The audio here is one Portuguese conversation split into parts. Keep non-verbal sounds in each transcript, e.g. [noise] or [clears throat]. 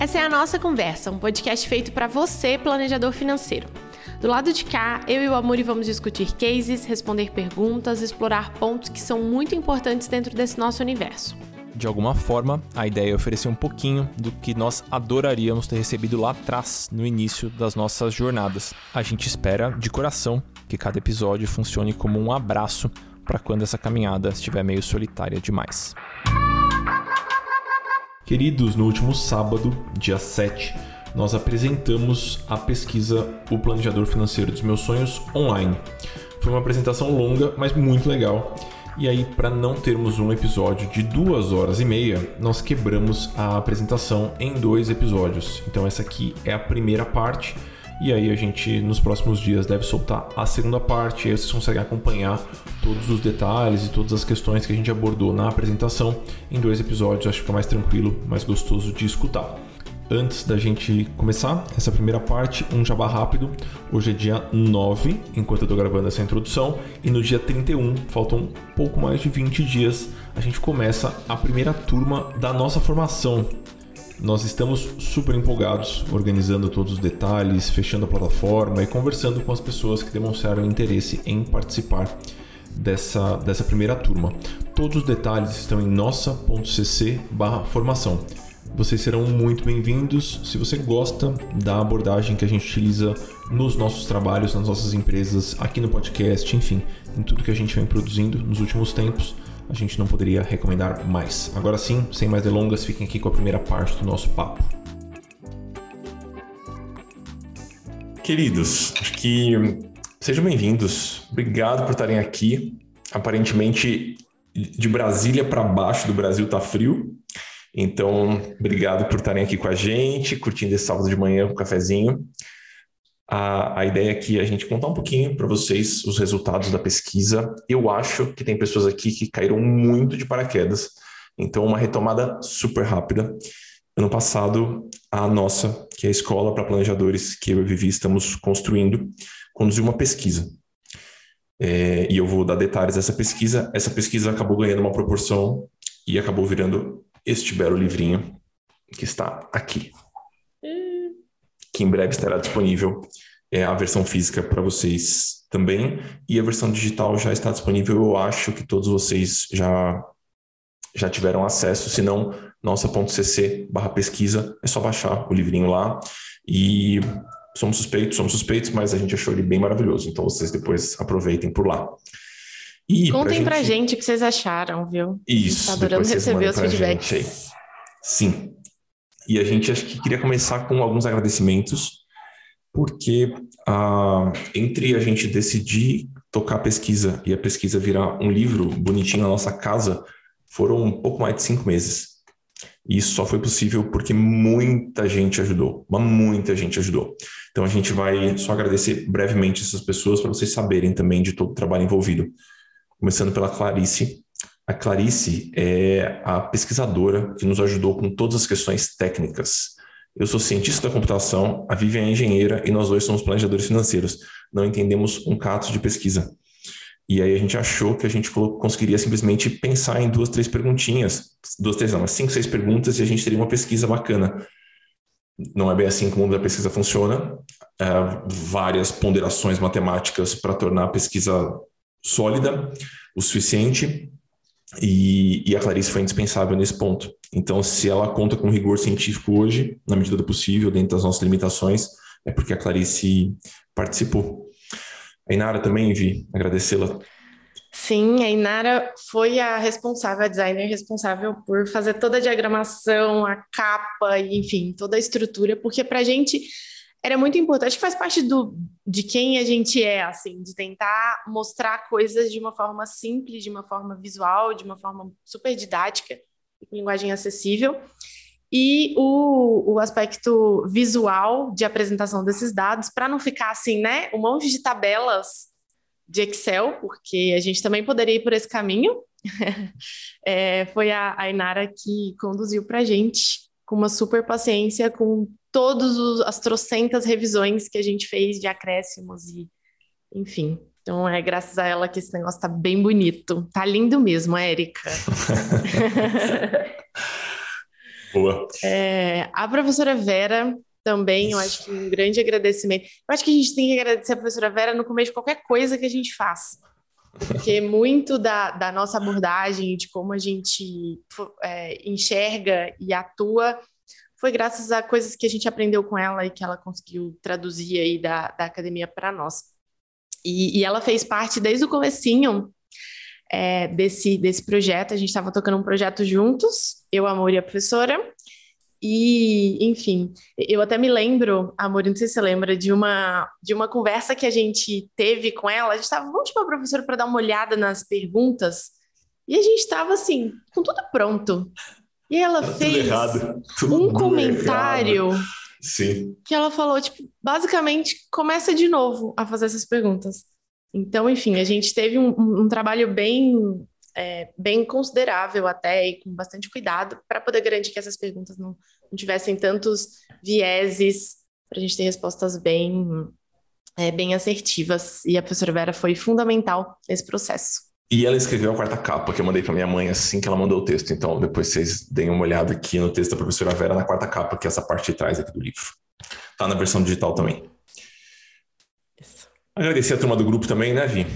Essa é a nossa conversa, um podcast feito para você, planejador financeiro. Do lado de cá, eu e o Amuri vamos discutir cases, responder perguntas, explorar pontos que são muito importantes dentro desse nosso universo. De alguma forma, a ideia é oferecer um pouquinho do que nós adoraríamos ter recebido lá atrás, no início das nossas jornadas. A gente espera, de coração, que cada episódio funcione como um abraço para quando essa caminhada estiver meio solitária demais. Queridos, no último sábado, dia 7, nós apresentamos a pesquisa O Planejador Financeiro dos Meus Sonhos online. Foi uma apresentação longa, mas muito legal. E aí, para não termos um episódio de duas horas e meia, nós quebramos a apresentação em dois episódios. Então, essa aqui é a primeira parte. E aí a gente nos próximos dias deve soltar a segunda parte, aí vocês conseguem acompanhar todos os detalhes e todas as questões que a gente abordou na apresentação em dois episódios, acho que fica mais tranquilo, mais gostoso de escutar. Antes da gente começar essa primeira parte, um jabá rápido. Hoje é dia 9, enquanto eu estou gravando essa introdução, e no dia 31, faltam pouco mais de 20 dias, a gente começa a primeira turma da nossa formação nós estamos super empolgados, organizando todos os detalhes, fechando a plataforma e conversando com as pessoas que demonstraram interesse em participar dessa, dessa primeira turma. Todos os detalhes estão em nossa.cc/formação. Vocês serão muito bem-vindos. Se você gosta da abordagem que a gente utiliza nos nossos trabalhos, nas nossas empresas, aqui no podcast, enfim, em tudo que a gente vem produzindo nos últimos tempos, a gente não poderia recomendar mais. Agora sim, sem mais delongas, fiquem aqui com a primeira parte do nosso papo. Queridos, acho que sejam bem-vindos. Obrigado por estarem aqui. Aparentemente, de Brasília para baixo do Brasil tá frio. Então, obrigado por estarem aqui com a gente, curtindo esse sábado de manhã com um cafezinho. A, a ideia aqui é a gente contar um pouquinho para vocês os resultados da pesquisa. Eu acho que tem pessoas aqui que caíram muito de paraquedas, então uma retomada super rápida. Ano passado, a nossa, que é a escola para planejadores que eu e Vivi estamos construindo, conduziu uma pesquisa. É, e eu vou dar detalhes dessa pesquisa. Essa pesquisa acabou ganhando uma proporção e acabou virando este belo livrinho que está aqui que em breve estará disponível é, a versão física para vocês também. E a versão digital já está disponível. Eu acho que todos vocês já, já tiveram acesso. Se não, nossa.cc barra pesquisa. É só baixar o livrinho lá. E somos suspeitos, somos suspeitos, mas a gente achou ele bem maravilhoso. Então vocês depois aproveitem por lá. E Contem pra gente... pra gente o que vocês acharam, viu? Isso. Tá adorando receber os feedbacks. Sim. E a gente acho que queria começar com alguns agradecimentos, porque ah, entre a gente decidir tocar a pesquisa e a pesquisa virar um livro bonitinho na nossa casa, foram um pouco mais de cinco meses. E isso só foi possível porque muita gente ajudou, mas muita gente ajudou. Então a gente vai só agradecer brevemente essas pessoas para vocês saberem também de todo o trabalho envolvido. Começando pela Clarice, a Clarice é a pesquisadora que nos ajudou com todas as questões técnicas. Eu sou cientista da computação, a Vivian é engenheira e nós dois somos planejadores financeiros. Não entendemos um cato de pesquisa. E aí a gente achou que a gente conseguiria simplesmente pensar em duas, três perguntinhas, duas, três, não, cinco, seis perguntas e a gente teria uma pesquisa bacana. Não é bem assim que o mundo da pesquisa funciona. É, várias ponderações matemáticas para tornar a pesquisa sólida o suficiente e, e, a Clarice foi indispensável nesse ponto. Então, se ela conta com rigor científico hoje, na medida do possível, dentro das nossas limitações, é porque a Clarice participou. A Inara também, Vi, agradecê-la. Sim, a Inara foi a responsável, a designer responsável por fazer toda a diagramação, a capa, enfim, toda a estrutura, porque para a gente era muito importante, faz parte do, de quem a gente é, assim, de tentar mostrar coisas de uma forma simples, de uma forma visual, de uma forma super didática, com linguagem acessível. E o, o aspecto visual de apresentação desses dados, para não ficar assim, né, um monte de tabelas de Excel, porque a gente também poderia ir por esse caminho. [laughs] é, foi a, a Inara que conduziu para a gente com uma super paciência, com todas as trocentas revisões que a gente fez de acréscimos e, enfim, Então é graças a ela que esse negócio tá bem bonito. Tá lindo mesmo, Érica. [laughs] Boa. É, a professora Vera também, eu acho que um grande agradecimento. Eu acho que a gente tem que agradecer a professora Vera no começo de qualquer coisa que a gente faz. Porque muito da, da nossa abordagem, de como a gente é, enxerga e atua, foi graças a coisas que a gente aprendeu com ela e que ela conseguiu traduzir aí da, da academia para nós. E, e, ela fez parte desde o comecinho é, desse, desse projeto. A gente estava tocando um projeto juntos, eu, Amor e a professora. E, enfim, eu até me lembro, Amor, não sei se você lembra, de uma, de uma conversa que a gente teve com ela. A gente estava, vamos para a professora para dar uma olhada nas perguntas. E a gente estava assim, com tudo pronto. E ela tá fez [laughs] um comentário que ela falou, tipo, basicamente, começa de novo a fazer essas perguntas. Então, enfim, a gente teve um, um trabalho bem, é, bem considerável até e com bastante cuidado para poder garantir que essas perguntas não, não tivessem tantos vieses, para a gente ter respostas bem, é, bem assertivas. E a professora Vera foi fundamental nesse processo. E ela escreveu a quarta capa que eu mandei para minha mãe assim que ela mandou o texto. Então, depois vocês deem uma olhada aqui no texto da professora Vera na quarta capa, que é essa parte de trás aqui do livro. Tá na versão digital também. Isso. Agradecer a turma do grupo também, né, Vi?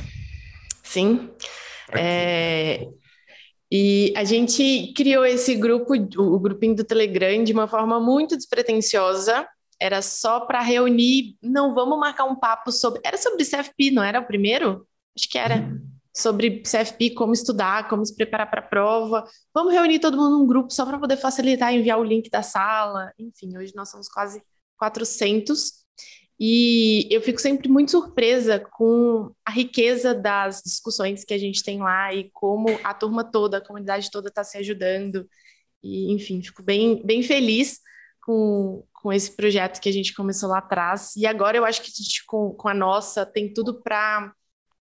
Sim. É... E a gente criou esse grupo, o grupinho do Telegram, de uma forma muito despretensiosa. Era só para reunir. Não, vamos marcar um papo sobre. Era sobre CFP, não era o primeiro? Acho que era. Uhum sobre CFP, como estudar, como se preparar para a prova. Vamos reunir todo mundo num grupo só para poder facilitar enviar o link da sala. Enfim, hoje nós somos quase 400 e eu fico sempre muito surpresa com a riqueza das discussões que a gente tem lá e como a turma toda, a comunidade toda está se ajudando. E, enfim, fico bem, bem feliz com, com esse projeto que a gente começou lá atrás. E agora eu acho que a gente, com, com a nossa, tem tudo para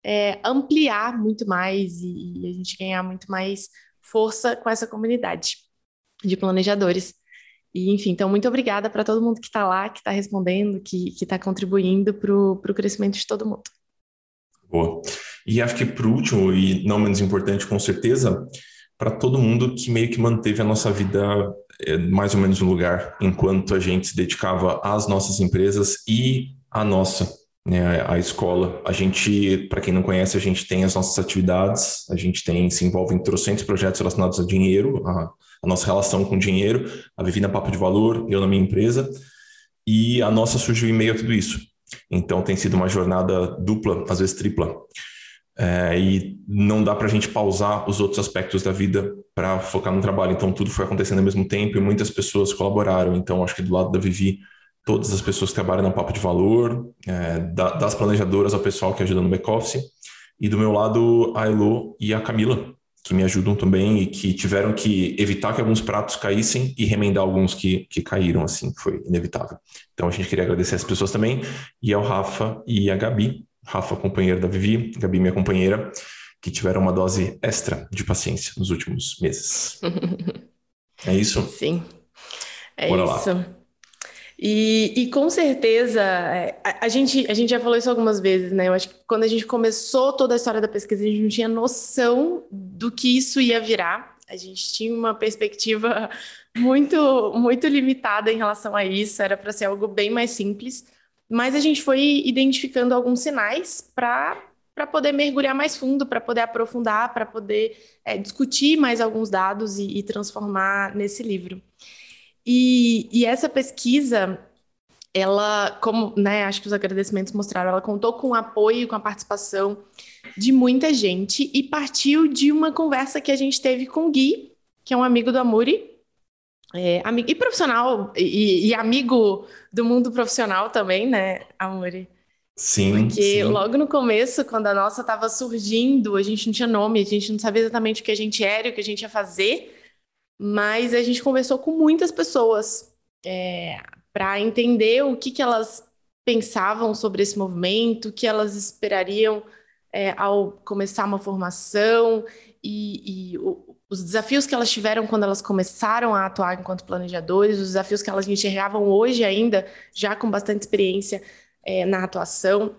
é, ampliar muito mais e, e a gente ganhar muito mais força com essa comunidade de planejadores. E, enfim, então, muito obrigada para todo mundo que está lá, que está respondendo, que está contribuindo para o crescimento de todo mundo. Boa. E acho que, por último, e não menos importante, com certeza, para todo mundo que meio que manteve a nossa vida é, mais ou menos no lugar, enquanto a gente se dedicava às nossas empresas e à nossa né, a escola. A gente, para quem não conhece, a gente tem as nossas atividades, a gente tem, se envolve em trocentos projetos relacionados a dinheiro, a, a nossa relação com dinheiro, a Vivi na Papo de Valor, eu na minha empresa, e a nossa surgiu em meio a tudo isso. Então tem sido uma jornada dupla, às vezes tripla. É, e não dá para a gente pausar os outros aspectos da vida para focar no trabalho. Então tudo foi acontecendo ao mesmo tempo e muitas pessoas colaboraram. Então acho que do lado da Vivi todas as pessoas que trabalham no Papo de Valor, é, da, das planejadoras ao pessoal que ajuda no back-office, e do meu lado a Elo e a Camila, que me ajudam também e que tiveram que evitar que alguns pratos caíssem e remendar alguns que, que caíram, assim, foi inevitável. Então a gente queria agradecer as pessoas também, e ao Rafa e a Gabi, Rafa companheiro da Vivi, Gabi minha companheira, que tiveram uma dose extra de paciência nos últimos meses. [laughs] é isso? Sim. É Bora isso. Lá. E, e, com certeza, é, a, gente, a gente já falou isso algumas vezes, né? Eu acho que quando a gente começou toda a história da pesquisa, a gente não tinha noção do que isso ia virar. A gente tinha uma perspectiva [laughs] muito, muito limitada em relação a isso, era para ser algo bem mais simples. Mas a gente foi identificando alguns sinais para para poder mergulhar mais fundo, para poder aprofundar, para poder é, discutir mais alguns dados e, e transformar nesse livro. E, e essa pesquisa, ela, como, né, acho que os agradecimentos mostraram, ela contou com o apoio, com a participação de muita gente e partiu de uma conversa que a gente teve com o Gui, que é um amigo do Amuri, é, amigo, e profissional, e, e, amigo do mundo profissional também, né, Amuri? Sim. Porque sim. logo no começo, quando a nossa estava surgindo, a gente não tinha nome, a gente não sabia exatamente o que a gente era e o que a gente ia fazer mas a gente conversou com muitas pessoas é, para entender o que, que elas pensavam sobre esse movimento, o que elas esperariam é, ao começar uma formação e, e o, os desafios que elas tiveram quando elas começaram a atuar enquanto planejadores, os desafios que elas enxergavam hoje ainda, já com bastante experiência é, na atuação.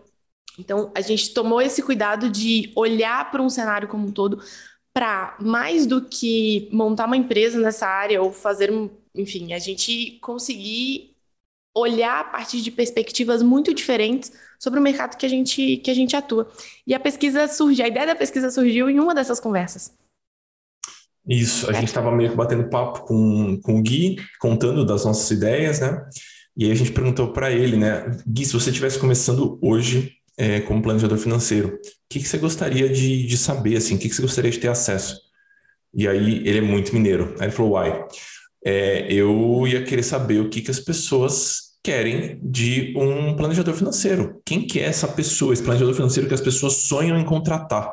Então, a gente tomou esse cuidado de olhar para um cenário como um todo, para mais do que montar uma empresa nessa área ou fazer, enfim, a gente conseguir olhar a partir de perspectivas muito diferentes sobre o mercado que a gente, que a gente atua. E a pesquisa surgiu, a ideia da pesquisa surgiu em uma dessas conversas. Isso, a gente estava meio que batendo papo com, com o Gui, contando das nossas ideias, né? E aí a gente perguntou para ele, né? Gui, se você estivesse começando hoje é, como planejador financeiro, o que, que você gostaria de, de saber, assim? O que, que você gostaria de ter acesso? E aí ele é muito mineiro. Aí ele falou, uai, é, eu ia querer saber o que, que as pessoas querem de um planejador financeiro. Quem que é essa pessoa, esse planejador financeiro que as pessoas sonham em contratar?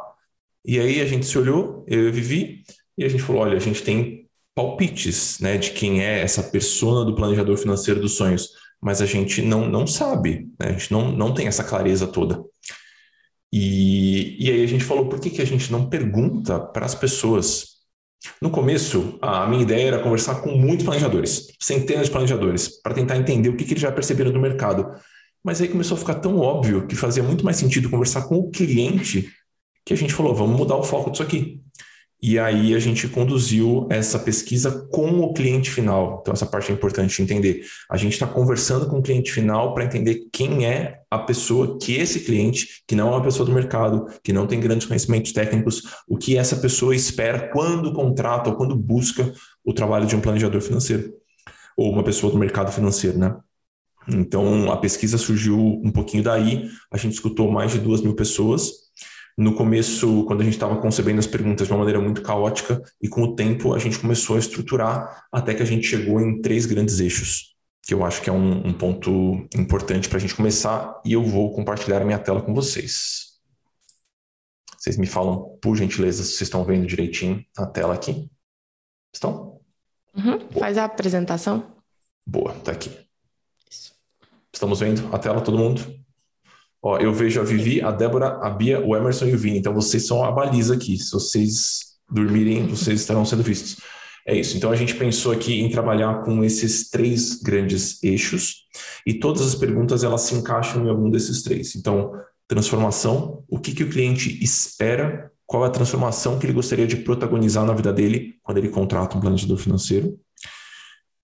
E aí a gente se olhou, eu e Vivi, e a gente falou, olha, a gente tem palpites, né, de quem é essa persona do planejador financeiro dos sonhos, mas a gente não, não sabe, né? a gente não, não tem essa clareza toda. E, e aí a gente falou, por que, que a gente não pergunta para as pessoas no começo, a minha ideia era conversar com muitos planejadores, centenas de planejadores, para tentar entender o que, que eles já perceberam do mercado. Mas aí começou a ficar tão óbvio que fazia muito mais sentido conversar com o cliente que a gente falou: vamos mudar o foco disso aqui. E aí a gente conduziu essa pesquisa com o cliente final. Então, essa parte é importante entender. A gente está conversando com o cliente final para entender quem é a pessoa que esse cliente, que não é uma pessoa do mercado, que não tem grandes conhecimentos técnicos, o que essa pessoa espera quando contrata ou quando busca o trabalho de um planejador financeiro, ou uma pessoa do mercado financeiro, né? Então, a pesquisa surgiu um pouquinho daí, a gente escutou mais de duas mil pessoas no começo, quando a gente estava concebendo as perguntas de uma maneira muito caótica, e com o tempo a gente começou a estruturar até que a gente chegou em três grandes eixos, que eu acho que é um, um ponto importante para a gente começar, e eu vou compartilhar a minha tela com vocês. Vocês me falam, por gentileza, se vocês estão vendo direitinho a tela aqui. Estão? Uhum. Faz a apresentação. Boa, tá aqui. Isso. Estamos vendo a tela, todo mundo? Ó, eu vejo a Vivi, a Débora, a Bia, o Emerson e o Vini. Então vocês são a baliza aqui. Se vocês dormirem, vocês estarão sendo vistos. É isso. Então a gente pensou aqui em trabalhar com esses três grandes eixos e todas as perguntas elas se encaixam em algum desses três. Então, transformação, o que, que o cliente espera, qual é a transformação que ele gostaria de protagonizar na vida dele quando ele contrata um planejador financeiro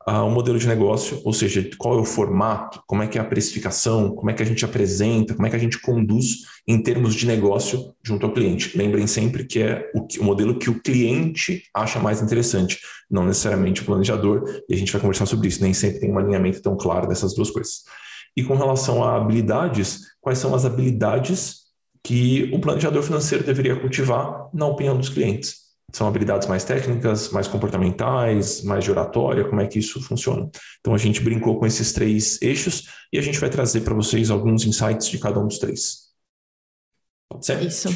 o modelo de negócio, ou seja, qual é o formato, como é que é a precificação, como é que a gente apresenta, como é que a gente conduz em termos de negócio junto ao cliente. Lembrem sempre que é o, o modelo que o cliente acha mais interessante, não necessariamente o planejador, e a gente vai conversar sobre isso, nem sempre tem um alinhamento tão claro dessas duas coisas. E com relação a habilidades, quais são as habilidades que o planejador financeiro deveria cultivar na opinião dos clientes? São habilidades mais técnicas, mais comportamentais, mais de oratória, como é que isso funciona? Então a gente brincou com esses três eixos e a gente vai trazer para vocês alguns insights de cada um dos três. Certo? Isso.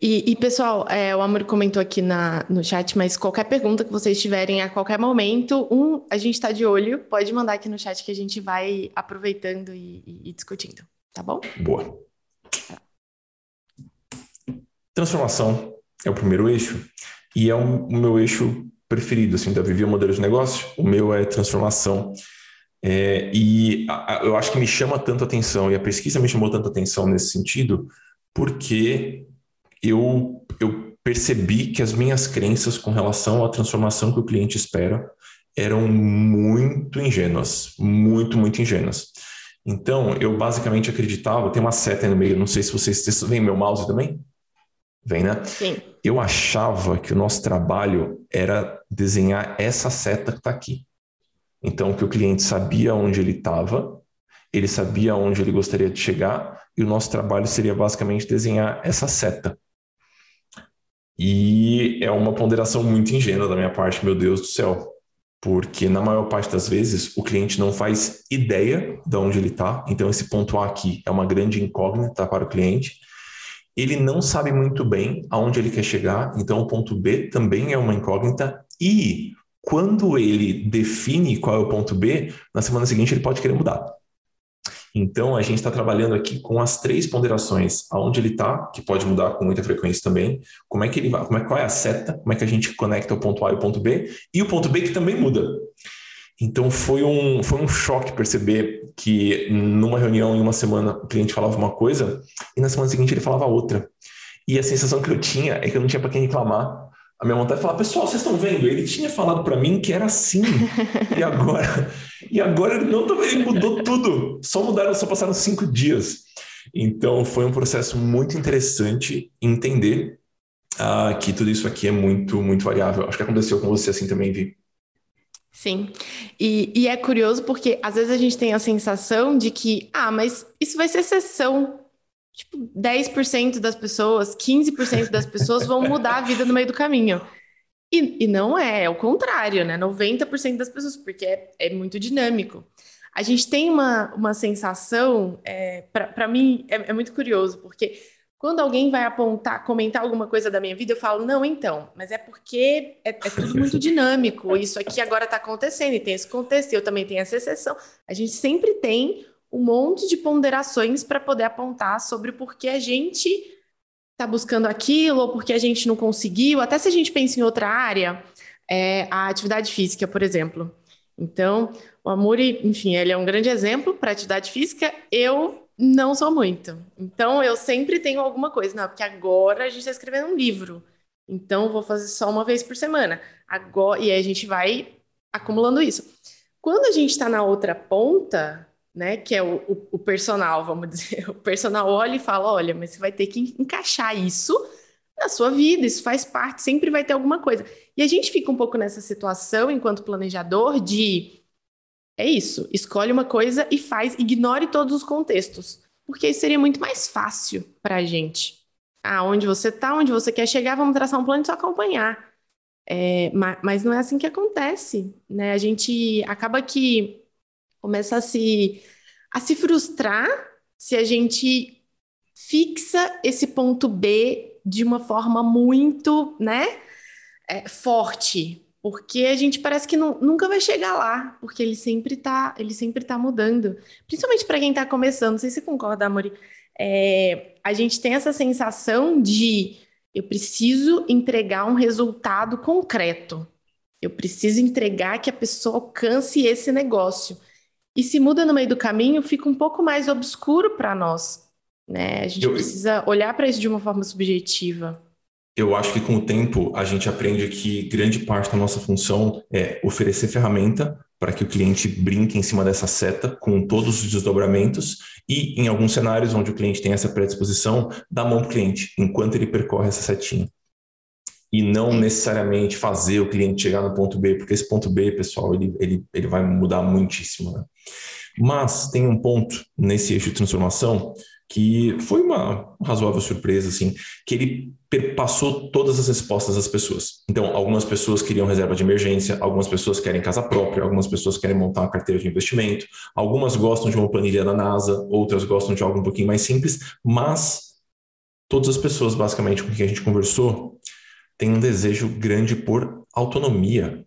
E, e pessoal, é, o Amor comentou aqui na, no chat, mas qualquer pergunta que vocês tiverem a qualquer momento, um, a gente está de olho, pode mandar aqui no chat que a gente vai aproveitando e, e, e discutindo, tá bom? Boa. Transformação é o primeiro eixo. E é um, o meu eixo preferido, assim, da Vivi modelo de negócio, o meu é transformação. É, e a, a, eu acho que me chama tanto atenção, e a pesquisa me chamou tanto atenção nesse sentido, porque eu, eu percebi que as minhas crenças com relação à transformação que o cliente espera eram muito ingênuas, muito, muito ingênuas. Então, eu basicamente acreditava, tem uma seta aí no meio, não sei se vocês, veem meu mouse também? Vem, né? Sim. Eu achava que o nosso trabalho era desenhar essa seta que está aqui. Então, que o cliente sabia onde ele estava, ele sabia onde ele gostaria de chegar, e o nosso trabalho seria basicamente desenhar essa seta. E é uma ponderação muito ingênua da minha parte, meu Deus do céu, porque na maior parte das vezes o cliente não faz ideia de onde ele está, então esse ponto A aqui é uma grande incógnita para o cliente ele não sabe muito bem aonde ele quer chegar, então o ponto B também é uma incógnita. E quando ele define qual é o ponto B, na semana seguinte ele pode querer mudar. Então a gente está trabalhando aqui com as três ponderações, aonde ele está, que pode mudar com muita frequência também, como é que ele vai, como é, qual é a seta, como é que a gente conecta o ponto A e o ponto B, e o ponto B que também muda. Então foi um, foi um choque perceber que numa reunião em uma semana o cliente falava uma coisa e na semana seguinte ele falava outra. E a sensação que eu tinha é que eu não tinha para quem reclamar. A minha vontade é falar, pessoal, vocês estão vendo? Ele tinha falado para mim que era assim. e agora, [laughs] e agora ele não ele mudou tudo. Só mudaram, só passaram cinco dias. Então foi um processo muito interessante entender uh, que tudo isso aqui é muito, muito variável. Acho que aconteceu com você assim também, Vi. Sim, e, e, é curioso porque às vezes a gente tem a sensação de que, ah, mas isso vai ser exceção. Tipo, 10% das pessoas, 15% das pessoas vão mudar a vida no meio do caminho. E, e não é, é o contrário, né? 90% das pessoas, porque é, é, muito dinâmico. A gente tem uma, uma sensação, é, para mim, é, é muito curioso, porque quando alguém vai apontar, comentar alguma coisa da minha vida, eu falo, não, então, mas é porque é, é tudo [laughs] muito dinâmico. Isso aqui agora está acontecendo e tem esse contexto, e eu também tenho essa exceção. A gente sempre tem um monte de ponderações para poder apontar sobre o porquê a gente está buscando aquilo, ou porque a gente não conseguiu. Até se a gente pensa em outra área, é, a atividade física, por exemplo. Então, o Amuri, enfim, ele é um grande exemplo para atividade física. Eu não sou muito. Então, eu sempre tenho alguma coisa. Não, porque agora a gente está escrevendo um livro. Então, vou fazer só uma vez por semana. Agora, e aí a gente vai acumulando isso. Quando a gente está na outra ponta, né, que é o, o, o, personal, vamos [laughs] dizer, o personal olha e fala: olha, mas você vai ter que encaixar isso na sua vida, isso faz parte, sempre vai ter alguma coisa. E a gente fica um pouco nessa situação, enquanto planejador, de é isso, escolhe uma coisa e faz, ignore todos os contextos, porque isso seria muito mais fácil para a gente. Ah, onde você está, onde você quer chegar, vamos traçar um plano e só acompanhar. É, mas, não é assim que acontece, né? A gente acaba que começa a se, a se frustrar se a gente fixa esse ponto B de uma forma muito, né, é, forte, porque a gente parece que não, nunca vai chegar lá, porque ele sempre está ele sempre tá mudando. Principalmente para quem está começando, não sei se você concorda, Amori. É, a gente tem essa sensação de eu preciso entregar um resultado concreto. Eu preciso entregar que a pessoa alcance esse negócio. E se muda no meio do caminho, fica um pouco mais obscuro para nós. Né? A gente eu, precisa olhar para isso de uma forma subjetiva eu acho que com o tempo a gente aprende que grande parte da nossa função é oferecer ferramenta para que o cliente brinque em cima dessa seta com todos os desdobramentos e, em alguns cenários onde o cliente tem essa predisposição, dar mão para o cliente enquanto ele percorre essa setinha. E não necessariamente fazer o cliente chegar no ponto B, porque esse ponto B, pessoal, ele, ele, ele vai mudar muitíssimo. Né? Mas tem um ponto nesse eixo de transformação que foi uma razoável surpresa, assim, que ele passou todas as respostas das pessoas. Então, algumas pessoas queriam reserva de emergência, algumas pessoas querem casa própria, algumas pessoas querem montar uma carteira de investimento, algumas gostam de uma planilha da NASA, outras gostam de algo um pouquinho mais simples, mas todas as pessoas, basicamente, com quem a gente conversou, têm um desejo grande por autonomia.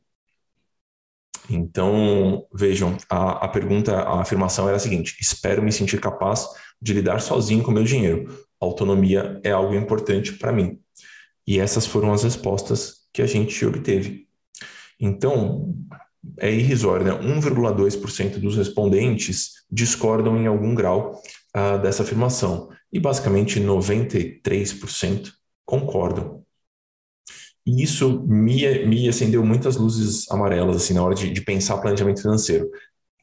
Então, vejam, a, a pergunta, a afirmação era a seguinte: espero me sentir capaz de lidar sozinho com meu dinheiro. Autonomia é algo importante para mim. E essas foram as respostas que a gente obteve. Então, é irrisório, né? 1,2% dos respondentes discordam em algum grau uh, dessa afirmação. E basicamente 93% concordam. E isso me, me acendeu muitas luzes amarelas assim na hora de, de pensar planejamento financeiro.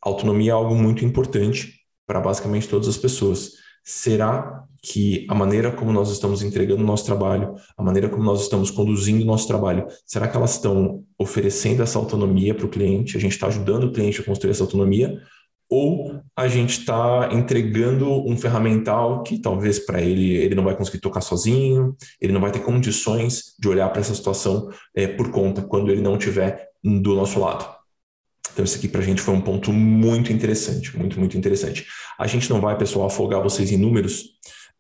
Autonomia é algo muito importante para basicamente todas as pessoas. Será que a maneira como nós estamos entregando o nosso trabalho, a maneira como nós estamos conduzindo o nosso trabalho, será que elas estão oferecendo essa autonomia para o cliente? A gente está ajudando o cliente a construir essa autonomia? Ou a gente está entregando um ferramental que talvez para ele ele não vai conseguir tocar sozinho, ele não vai ter condições de olhar para essa situação é, por conta quando ele não estiver do nosso lado. Então, isso aqui para a gente foi um ponto muito interessante, muito, muito interessante. A gente não vai, pessoal, afogar vocês em números,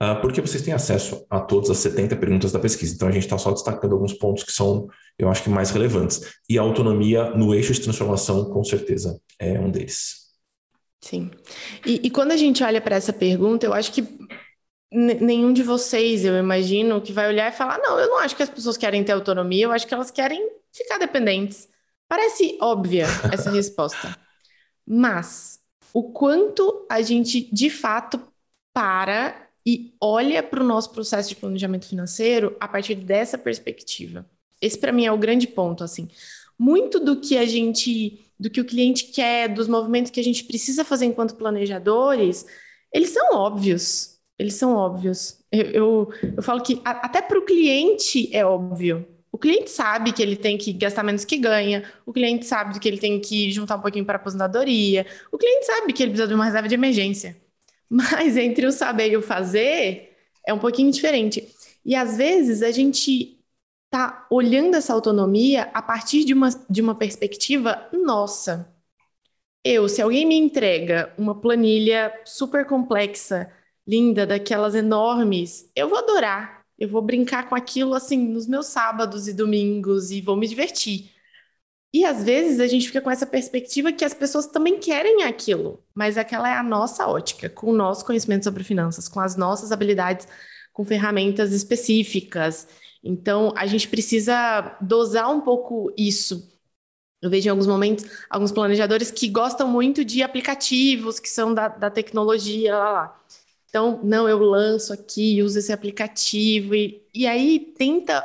uh, porque vocês têm acesso a todas as 70 perguntas da pesquisa. Então, a gente está só destacando alguns pontos que são, eu acho que, mais relevantes. E a autonomia no eixo de transformação, com certeza, é um deles. Sim. E, e quando a gente olha para essa pergunta, eu acho que nenhum de vocês, eu imagino, que vai olhar e falar: não, eu não acho que as pessoas querem ter autonomia, eu acho que elas querem ficar dependentes. Parece óbvia [laughs] essa resposta, mas o quanto a gente de fato para e olha para o nosso processo de planejamento financeiro a partir dessa perspectiva. Esse para mim é o grande ponto, assim. Muito do que a gente, do que o cliente quer, dos movimentos que a gente precisa fazer enquanto planejadores, eles são óbvios. Eles são óbvios. Eu, eu, eu falo que a, até para o cliente é óbvio. O cliente sabe que ele tem que gastar menos que ganha, o cliente sabe que ele tem que juntar um pouquinho para aposentadoria, o cliente sabe que ele precisa de uma reserva de emergência. [laughs] Mas entre o saber e o fazer é um pouquinho diferente. E às vezes a gente está olhando essa autonomia a partir de uma, de uma perspectiva nossa. Eu, se alguém me entrega uma planilha super complexa, linda, daquelas enormes, eu vou adorar. Eu vou brincar com aquilo assim nos meus sábados e domingos e vou me divertir. E às vezes a gente fica com essa perspectiva que as pessoas também querem aquilo, mas aquela é a nossa ótica, com o nosso conhecimento sobre finanças, com as nossas habilidades, com ferramentas específicas. Então a gente precisa dosar um pouco isso. Eu vejo em alguns momentos alguns planejadores que gostam muito de aplicativos que são da, da tecnologia, lá, lá. Então, não, eu lanço aqui, uso esse aplicativo, e, e aí tenta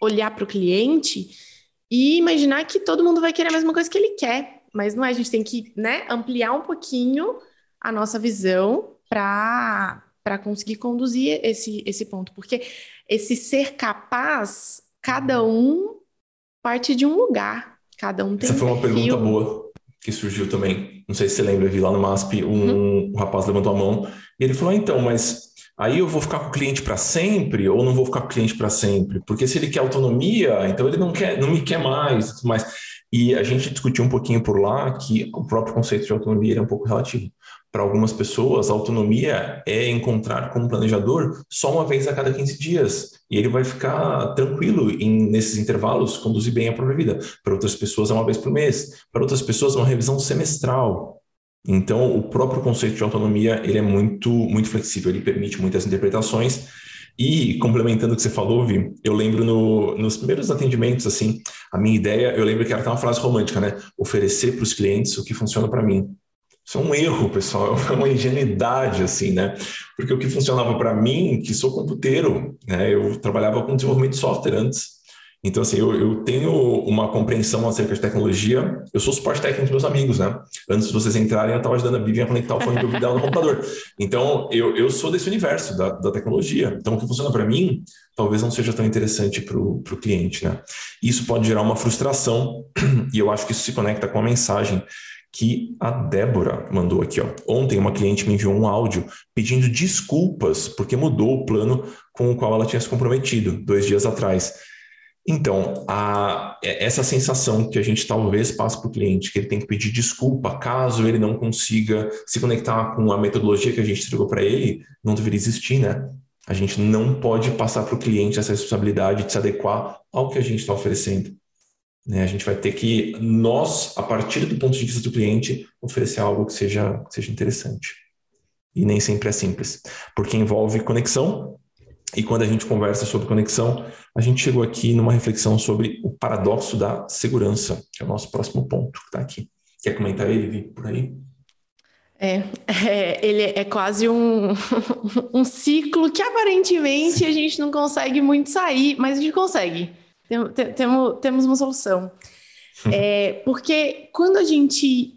olhar para o cliente e imaginar que todo mundo vai querer a mesma coisa que ele quer. Mas não é, a gente tem que né, ampliar um pouquinho a nossa visão para conseguir conduzir esse, esse ponto. Porque esse ser capaz, cada um parte de um lugar. Cada um tem Essa foi uma perfil. pergunta boa que surgiu também. Não sei se você lembra, vi lá no MASP, um, uhum. um rapaz levantou a mão e ele falou: ah, então, mas aí eu vou ficar com o cliente para sempre ou não vou ficar com o cliente para sempre? Porque se ele quer autonomia, então ele não quer, não me quer mais, mais. E a gente discutiu um pouquinho por lá que o próprio conceito de autonomia é um pouco relativo. Para algumas pessoas, a autonomia é encontrar como planejador só uma vez a cada 15 dias. E ele vai ficar tranquilo em, nesses intervalos, conduzir bem a própria vida. Para outras pessoas, é uma vez por mês. Para outras pessoas, é uma revisão semestral. Então, o próprio conceito de autonomia ele é muito, muito flexível, ele permite muitas interpretações. E complementando o que você falou, Vi, eu lembro no, nos primeiros atendimentos, assim, a minha ideia, eu lembro que era até uma frase romântica, né? Oferecer para os clientes o que funciona para mim. Isso é um erro, pessoal, é uma ingenuidade, assim, né? Porque o que funcionava para mim, que sou computeiro, né? Eu trabalhava com desenvolvimento de software antes. Então, assim, eu, eu, tenho uma compreensão acerca de tecnologia. Eu sou suporte técnico dos meus amigos, né? Antes de vocês entrarem, eu estava ajudando a Vivian a conectar o fone de ouvido dela no computador. Então, eu, eu sou desse universo da, da tecnologia. Então, o que funciona para mim, talvez não seja tão interessante para o cliente, né? Isso pode gerar uma frustração, [clears throat] e eu acho que isso se conecta com a mensagem que a Débora mandou aqui. Ó. Ontem, uma cliente me enviou um áudio pedindo desculpas porque mudou o plano com o qual ela tinha se comprometido dois dias atrás. Então, a, essa sensação que a gente talvez passe para o cliente, que ele tem que pedir desculpa caso ele não consiga se conectar com a metodologia que a gente entregou para ele, não deveria existir, né? A gente não pode passar para o cliente essa responsabilidade de se adequar ao que a gente está oferecendo. Né? A gente vai ter que, nós, a partir do ponto de vista do cliente, oferecer algo que seja, que seja interessante. E nem sempre é simples, porque envolve conexão. E quando a gente conversa sobre conexão, a gente chegou aqui numa reflexão sobre o paradoxo da segurança, que é o nosso próximo ponto que está aqui. Quer comentar ele, Vi, por aí? É, é, ele é quase um, [laughs] um ciclo que aparentemente a gente não consegue muito sair, mas a gente consegue. Tem, tem, temos, temos uma solução. É, porque quando a gente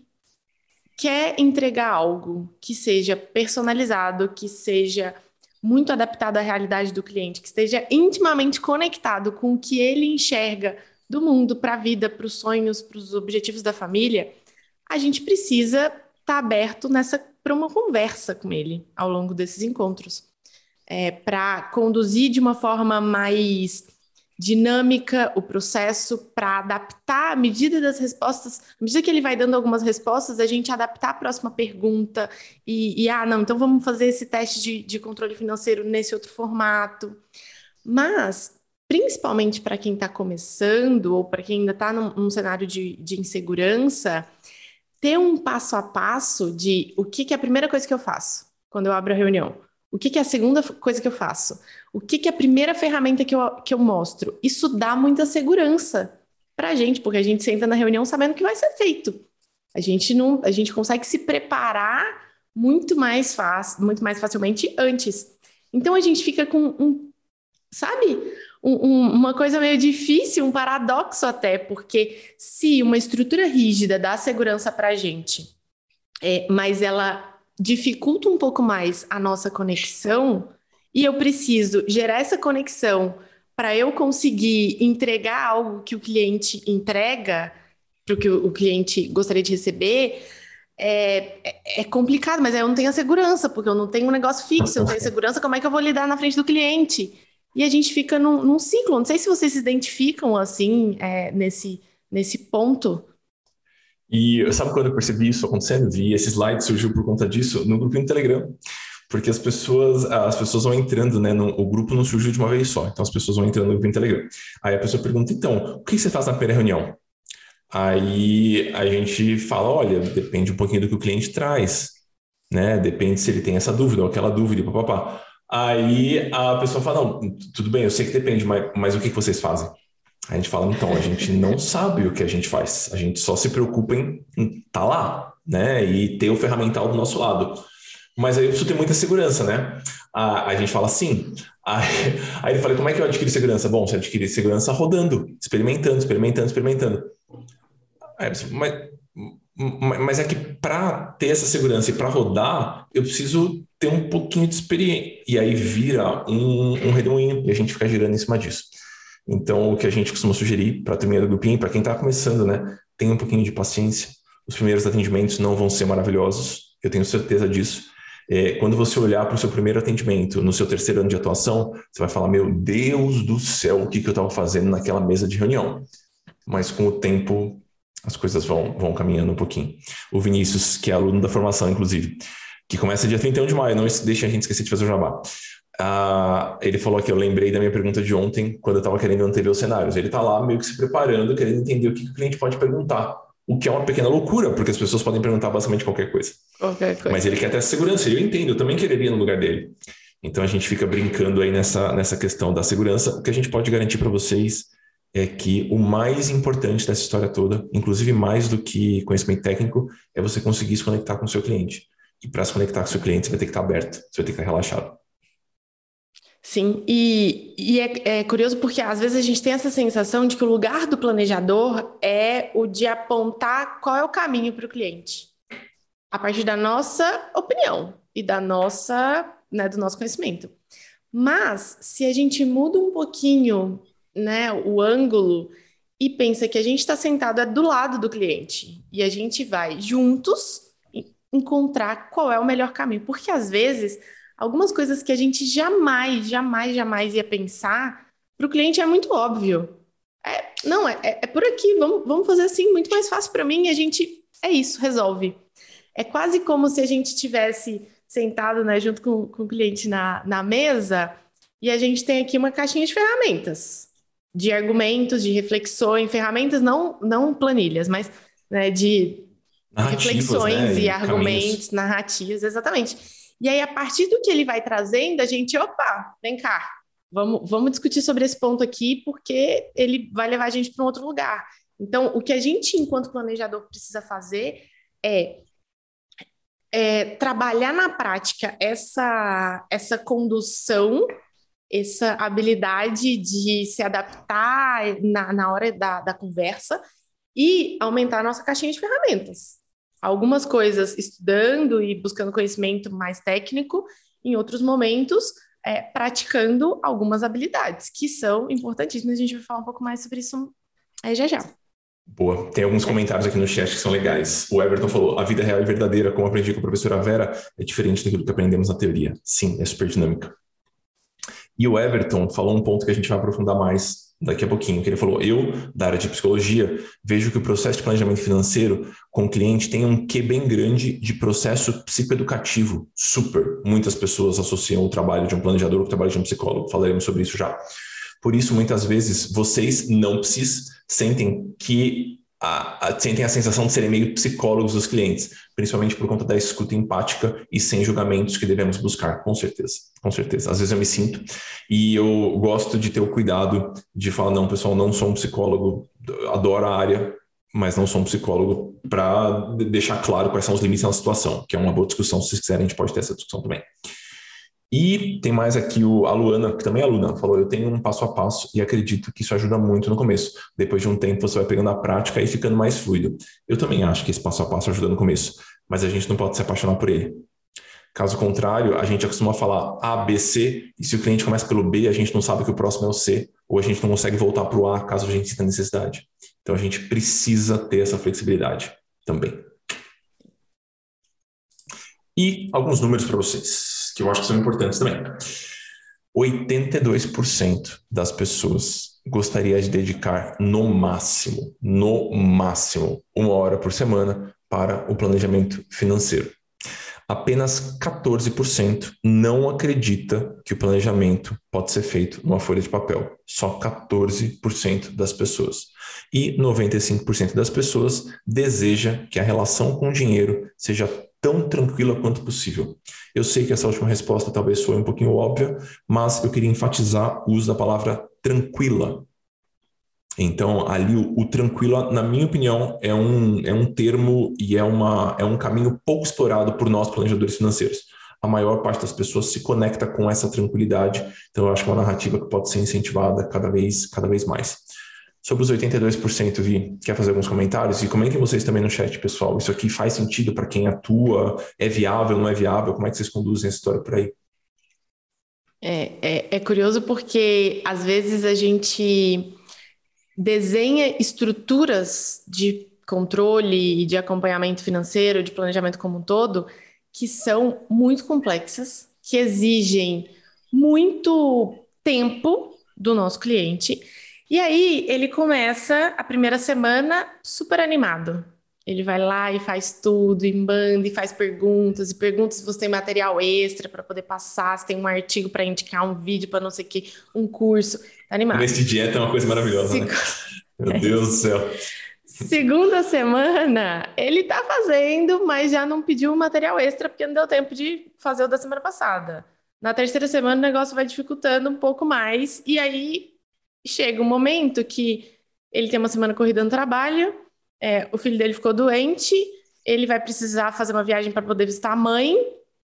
quer entregar algo que seja personalizado, que seja muito adaptado à realidade do cliente, que esteja intimamente conectado com o que ele enxerga do mundo para a vida, para os sonhos, para os objetivos da família, a gente precisa estar tá aberto nessa para uma conversa com ele ao longo desses encontros, é, para conduzir de uma forma mais dinâmica o processo para adaptar à medida das respostas, à medida que ele vai dando algumas respostas, a gente adaptar a próxima pergunta e, e ah, não, então vamos fazer esse teste de, de controle financeiro nesse outro formato. Mas, principalmente para quem está começando ou para quem ainda está num, num, cenário de, de insegurança, ter um passo a passo de o que, que é a primeira coisa que eu faço quando eu abro a reunião o que, que, é a segunda coisa que eu faço? O que, que, é a primeira ferramenta que eu, que eu mostro? Isso dá muita segurança para a gente, porque a gente senta na reunião sabendo que vai ser feito. A gente não, a gente consegue se preparar muito mais fácil, muito mais facilmente antes. Então a gente fica com um, sabe, um, um, uma coisa meio difícil, um paradoxo até, porque se uma estrutura rígida dá segurança para a gente, é, mas ela dificulta um pouco mais a nossa conexão, e eu preciso gerar essa conexão para eu conseguir entregar algo que o cliente entrega, para o que o cliente gostaria de receber, é, é, é, complicado, mas aí eu não tenho a segurança, porque eu não tenho um negócio fixo, eu não tenho segurança, como é que eu vou lidar na frente do cliente? E a gente fica num, num ciclo. Não sei se vocês se identificam assim é, nesse, nesse ponto. E sabe quando eu percebi isso acontecendo? Vi esse slide surgiu por conta disso no grupo no Telegram. Porque as pessoas, as pessoas vão entrando, né? No, o grupo não surgiu de uma vez só, então as pessoas vão entrando no grupo no Telegram. Aí a pessoa pergunta, então, o que você faz na primeira reunião? Aí a gente fala, olha, depende um pouquinho do que o cliente traz, né? Depende se ele tem essa dúvida ou aquela dúvida, papapá. Aí a pessoa fala: Não, tudo bem, eu sei que depende, mas, mas o que, vocês fazem? a gente fala: Então, a gente não sabe o que a gente faz, a gente só se preocupa em estar tá lá, né? E ter o ferramental do nosso lado. Mas aí eu preciso ter muita segurança, né? A, a gente fala assim. Aí, [laughs] aí ele fala: Como é que eu adquiro segurança? Bom, você adquire segurança rodando, experimentando, experimentando, experimentando. Aí, mas, mas é que para ter essa segurança e para rodar, eu preciso ter um pouquinho de experiência. E aí vira um, um redemoinho e a gente fica girando em cima disso. Então, o que a gente costuma sugerir para a turminha do grupinho, para quem está começando, né? Tenha um pouquinho de paciência. Os primeiros atendimentos não vão ser maravilhosos, eu tenho certeza disso. É, quando você olhar para o seu primeiro atendimento, no seu terceiro ano de atuação, você vai falar: Meu Deus do céu, o que, que eu estava fazendo naquela mesa de reunião? Mas com o tempo, as coisas vão, vão caminhando um pouquinho. O Vinícius, que é aluno da formação, inclusive, que começa dia 31 de maio, não deixa a gente esquecer de fazer o jabá. Uh, ele falou que eu lembrei da minha pergunta de ontem, quando eu estava querendo antever os cenários. Ele está lá meio que se preparando, querendo entender o que, que o cliente pode perguntar. O que é uma pequena loucura, porque as pessoas podem perguntar basicamente qualquer coisa. Qualquer coisa. Mas ele quer ter segurança, e eu entendo, eu também quereria no lugar dele. Então a gente fica brincando aí nessa, nessa questão da segurança. O que a gente pode garantir para vocês é que o mais importante dessa história toda, inclusive mais do que conhecimento técnico, é você conseguir se conectar com o seu cliente. E para se conectar com o seu cliente, você vai ter que estar aberto, você vai ter que estar relaxado. Sim, e, e é, é, curioso porque às vezes a gente tem essa sensação de que o lugar do planejador é o de apontar qual é o caminho para o cliente, a partir da nossa opinião e da nossa, né, do nosso conhecimento. Mas se a gente muda um pouquinho, né, o ângulo e pensa que a gente está sentado é do lado do cliente e a gente vai juntos encontrar qual é o melhor caminho. Porque às vezes, algumas coisas que a gente jamais, jamais, jamais ia pensar, para o cliente é muito óbvio. É, não, é, é, é por aqui, vamos, vamos fazer assim, muito mais fácil para mim, e a gente, é isso, resolve. É quase como se a gente tivesse sentado né, junto com, com o cliente na, na mesa, e a gente tem aqui uma caixinha de ferramentas, de argumentos, de reflexões, ferramentas, não, não planilhas, mas né, de reflexões né? e, e argumentos, narrativas, exatamente. E aí, a partir do que ele vai trazendo, a gente, opa, vem cá, vamos, vamos discutir sobre esse ponto aqui, porque ele vai levar a gente para um outro lugar. Então, o que a gente, enquanto planejador, precisa fazer é, é trabalhar na prática essa, essa condução, essa habilidade de se adaptar na, na hora da, da conversa e aumentar a nossa caixinha de ferramentas algumas coisas estudando e buscando conhecimento mais técnico, em outros momentos é, praticando algumas habilidades que são importantíssimas. A gente vai falar um pouco mais sobre isso é, já já. Boa. Tem alguns comentários aqui no chat que são legais. O Everton falou: a vida real e verdadeira, como aprendi com a professora Vera, é diferente daquilo que aprendemos na teoria. Sim, é super dinâmica. E o Everton falou um ponto que a gente vai aprofundar mais daqui a pouquinho, que ele falou: eu, da área de psicologia, vejo que o processo de planejamento financeiro com o cliente tem um quê bem grande de processo psicoeducativo. Super. Muitas pessoas associam o trabalho de um planejador com o trabalho de um psicólogo. Falaremos sobre isso já. Por isso, muitas vezes, vocês não precisam, sentem que a, a, sentem a sensação de serem meio psicólogos dos clientes, principalmente por conta da escuta empática e sem julgamentos que devemos buscar, com certeza, com certeza. Às vezes eu me sinto e eu gosto de ter o cuidado de falar, não, pessoal, não sou um psicólogo, adoro a área, mas não sou um psicólogo para deixar claro quais são os limites na situação, que é uma boa discussão, se vocês quiserem a gente pode ter essa discussão também. E tem mais aqui o, a Luana, que também é aluna, falou: Eu tenho um passo a passo e acredito que isso ajuda muito no começo. Depois de um tempo, você vai pegando a prática e ficando mais fluido. Eu também acho que esse passo a passo ajuda no começo, mas a gente não pode se apaixonar por ele. Caso contrário, a gente costuma falar A, B, C, e se o cliente começa pelo B, a gente não sabe que o próximo é o C, ou a gente não consegue voltar para o A caso a gente tenha necessidade. Então a gente precisa ter essa flexibilidade também. E alguns números para vocês que eu acho que são importantes também. 82% das pessoas gostaria de dedicar no máximo, no máximo, uma hora por semana para o planejamento financeiro. Apenas 14% não acredita que o planejamento pode ser feito numa folha de papel. Só 14% das pessoas. E 95% das pessoas deseja que a relação com o dinheiro seja tão tranquila quanto possível. Eu sei que essa última resposta talvez soe um pouquinho óbvia, mas eu queria enfatizar o uso da palavra tranquila. Então, ali o, o tranquila, na minha opinião, é um, é um termo e é, uma, é um caminho pouco explorado por nós planejadores financeiros. A maior parte das pessoas se conecta com essa tranquilidade, então eu acho que é uma narrativa que pode ser incentivada cada vez, cada vez mais. Sobre os 82%, Vi, quer fazer alguns comentários? E comentem vocês também no chat, pessoal. Isso aqui faz sentido para quem atua? É viável, não é viável? Como é que vocês conduzem essa história por aí? É, é, é curioso porque às vezes a gente desenha estruturas de controle e de acompanhamento financeiro, de planejamento como um todo, que são muito complexas, que exigem muito tempo do nosso cliente e aí ele começa a primeira semana super animado. Ele vai lá e faz tudo, em banda, e faz perguntas, e pergunta se você tem material extra para poder passar, se tem um artigo para indicar, um vídeo para não sei o que, um curso. Tá animado. Esse dieta é uma coisa maravilhosa, né? [laughs] Meu é Deus do céu. Segunda semana, ele tá fazendo, mas já não pediu material extra porque não deu tempo de fazer o da semana passada. Na terceira semana, o negócio vai dificultando um pouco mais, e aí chega um momento que ele tem uma semana corrida no trabalho, é, o filho dele ficou doente, ele vai precisar fazer uma viagem para poder visitar a mãe,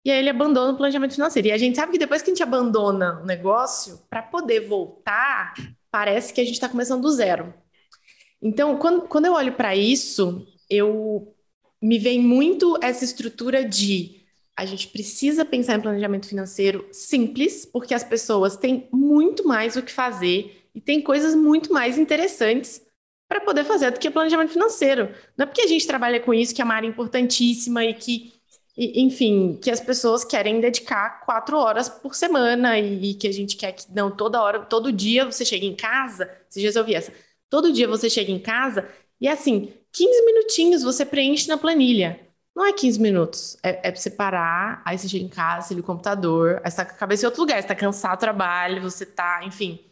e aí ele abandona o planejamento financeiro. E a gente sabe que depois que a gente abandona o negócio, para poder voltar, parece que a gente está começando do zero. Então, quando, quando eu olho para isso, eu me vem muito essa estrutura de a gente precisa pensar em planejamento financeiro simples, porque as pessoas têm muito mais o que fazer e tem coisas muito mais interessantes para poder fazer do que planejamento financeiro. Não é porque a gente trabalha com isso que é uma área importantíssima e que, e, enfim, que as pessoas querem dedicar quatro horas por semana e, e, que a gente quer que, não, toda hora, todo dia você chega em casa, se ouvi essa, todo dia você chega em casa e assim, 15 minutinhos você preenche na planilha. Não é 15 minutos, é, é pra você parar, aí você chega em casa, você liga o computador, aí você tá com a cabeça em outro lugar, você tá cansado do trabalho, você tá, enfim,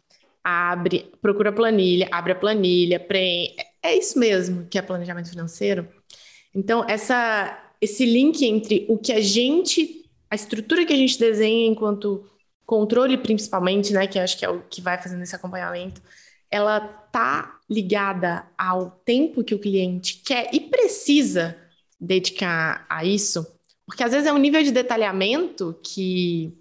abre, procura a planilha, abre a planilha, preenche. É isso mesmo que é planejamento financeiro. Então, essa, esse link entre o que a gente, a estrutura que a gente desenha enquanto controle, principalmente, né, que acho que é o que vai fazendo esse acompanhamento, ela tá ligada ao tempo que o cliente quer e precisa dedicar a isso, porque às vezes é um nível de detalhamento que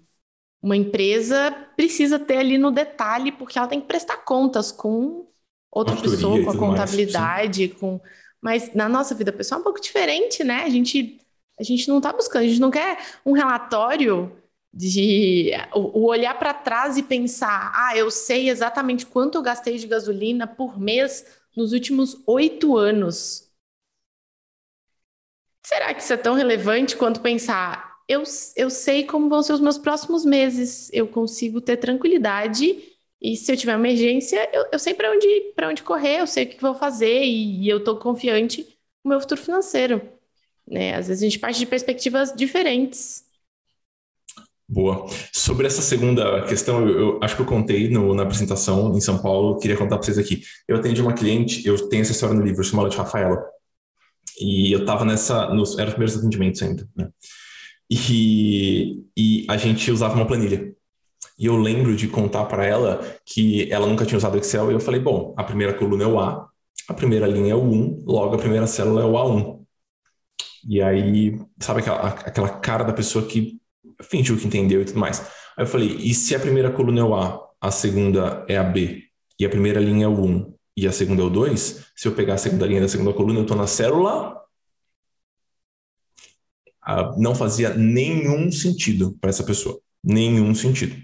uma empresa precisa ter ali no detalhe, porque ela tem que prestar contas com outra pessoa, com a contabilidade, mais, com. Mas na nossa vida pessoal é um pouco diferente, né? A gente, a gente não está buscando, a gente não quer um relatório de o, o olhar para trás e pensar, ah, eu sei exatamente quanto eu gastei de gasolina por mês nos últimos oito anos. Será que isso é tão relevante quanto pensar, eu, eu sei como vão ser os meus próximos meses, eu consigo ter tranquilidade e se eu tiver emergência, eu, eu sei para onde, onde correr, eu sei o que vou fazer e, e eu estou confiante no meu futuro financeiro. Né? Às vezes a gente parte de perspectivas diferentes. Boa. Sobre essa segunda questão, eu, eu acho que eu contei no, na apresentação em São Paulo, queria contar para vocês aqui. Eu atendi uma cliente, eu tenho essa história no livro, chamo ela de Rafaela. E eu estava nessa, nos, eram os primeiros atendimentos ainda, né? E, e a gente usava uma planilha. E eu lembro de contar para ela que ela nunca tinha usado Excel, e eu falei: bom, a primeira coluna é o A, a primeira linha é o 1, logo a primeira célula é o A1. E aí, sabe aquela, aquela cara da pessoa que fingiu que entendeu e tudo mais. Aí eu falei: e se a primeira coluna é o A, a segunda é a B, e a primeira linha é o 1 e a segunda é o 2, se eu pegar a segunda linha da segunda coluna, eu estou na célula ah, não fazia nenhum sentido para essa pessoa. Nenhum sentido.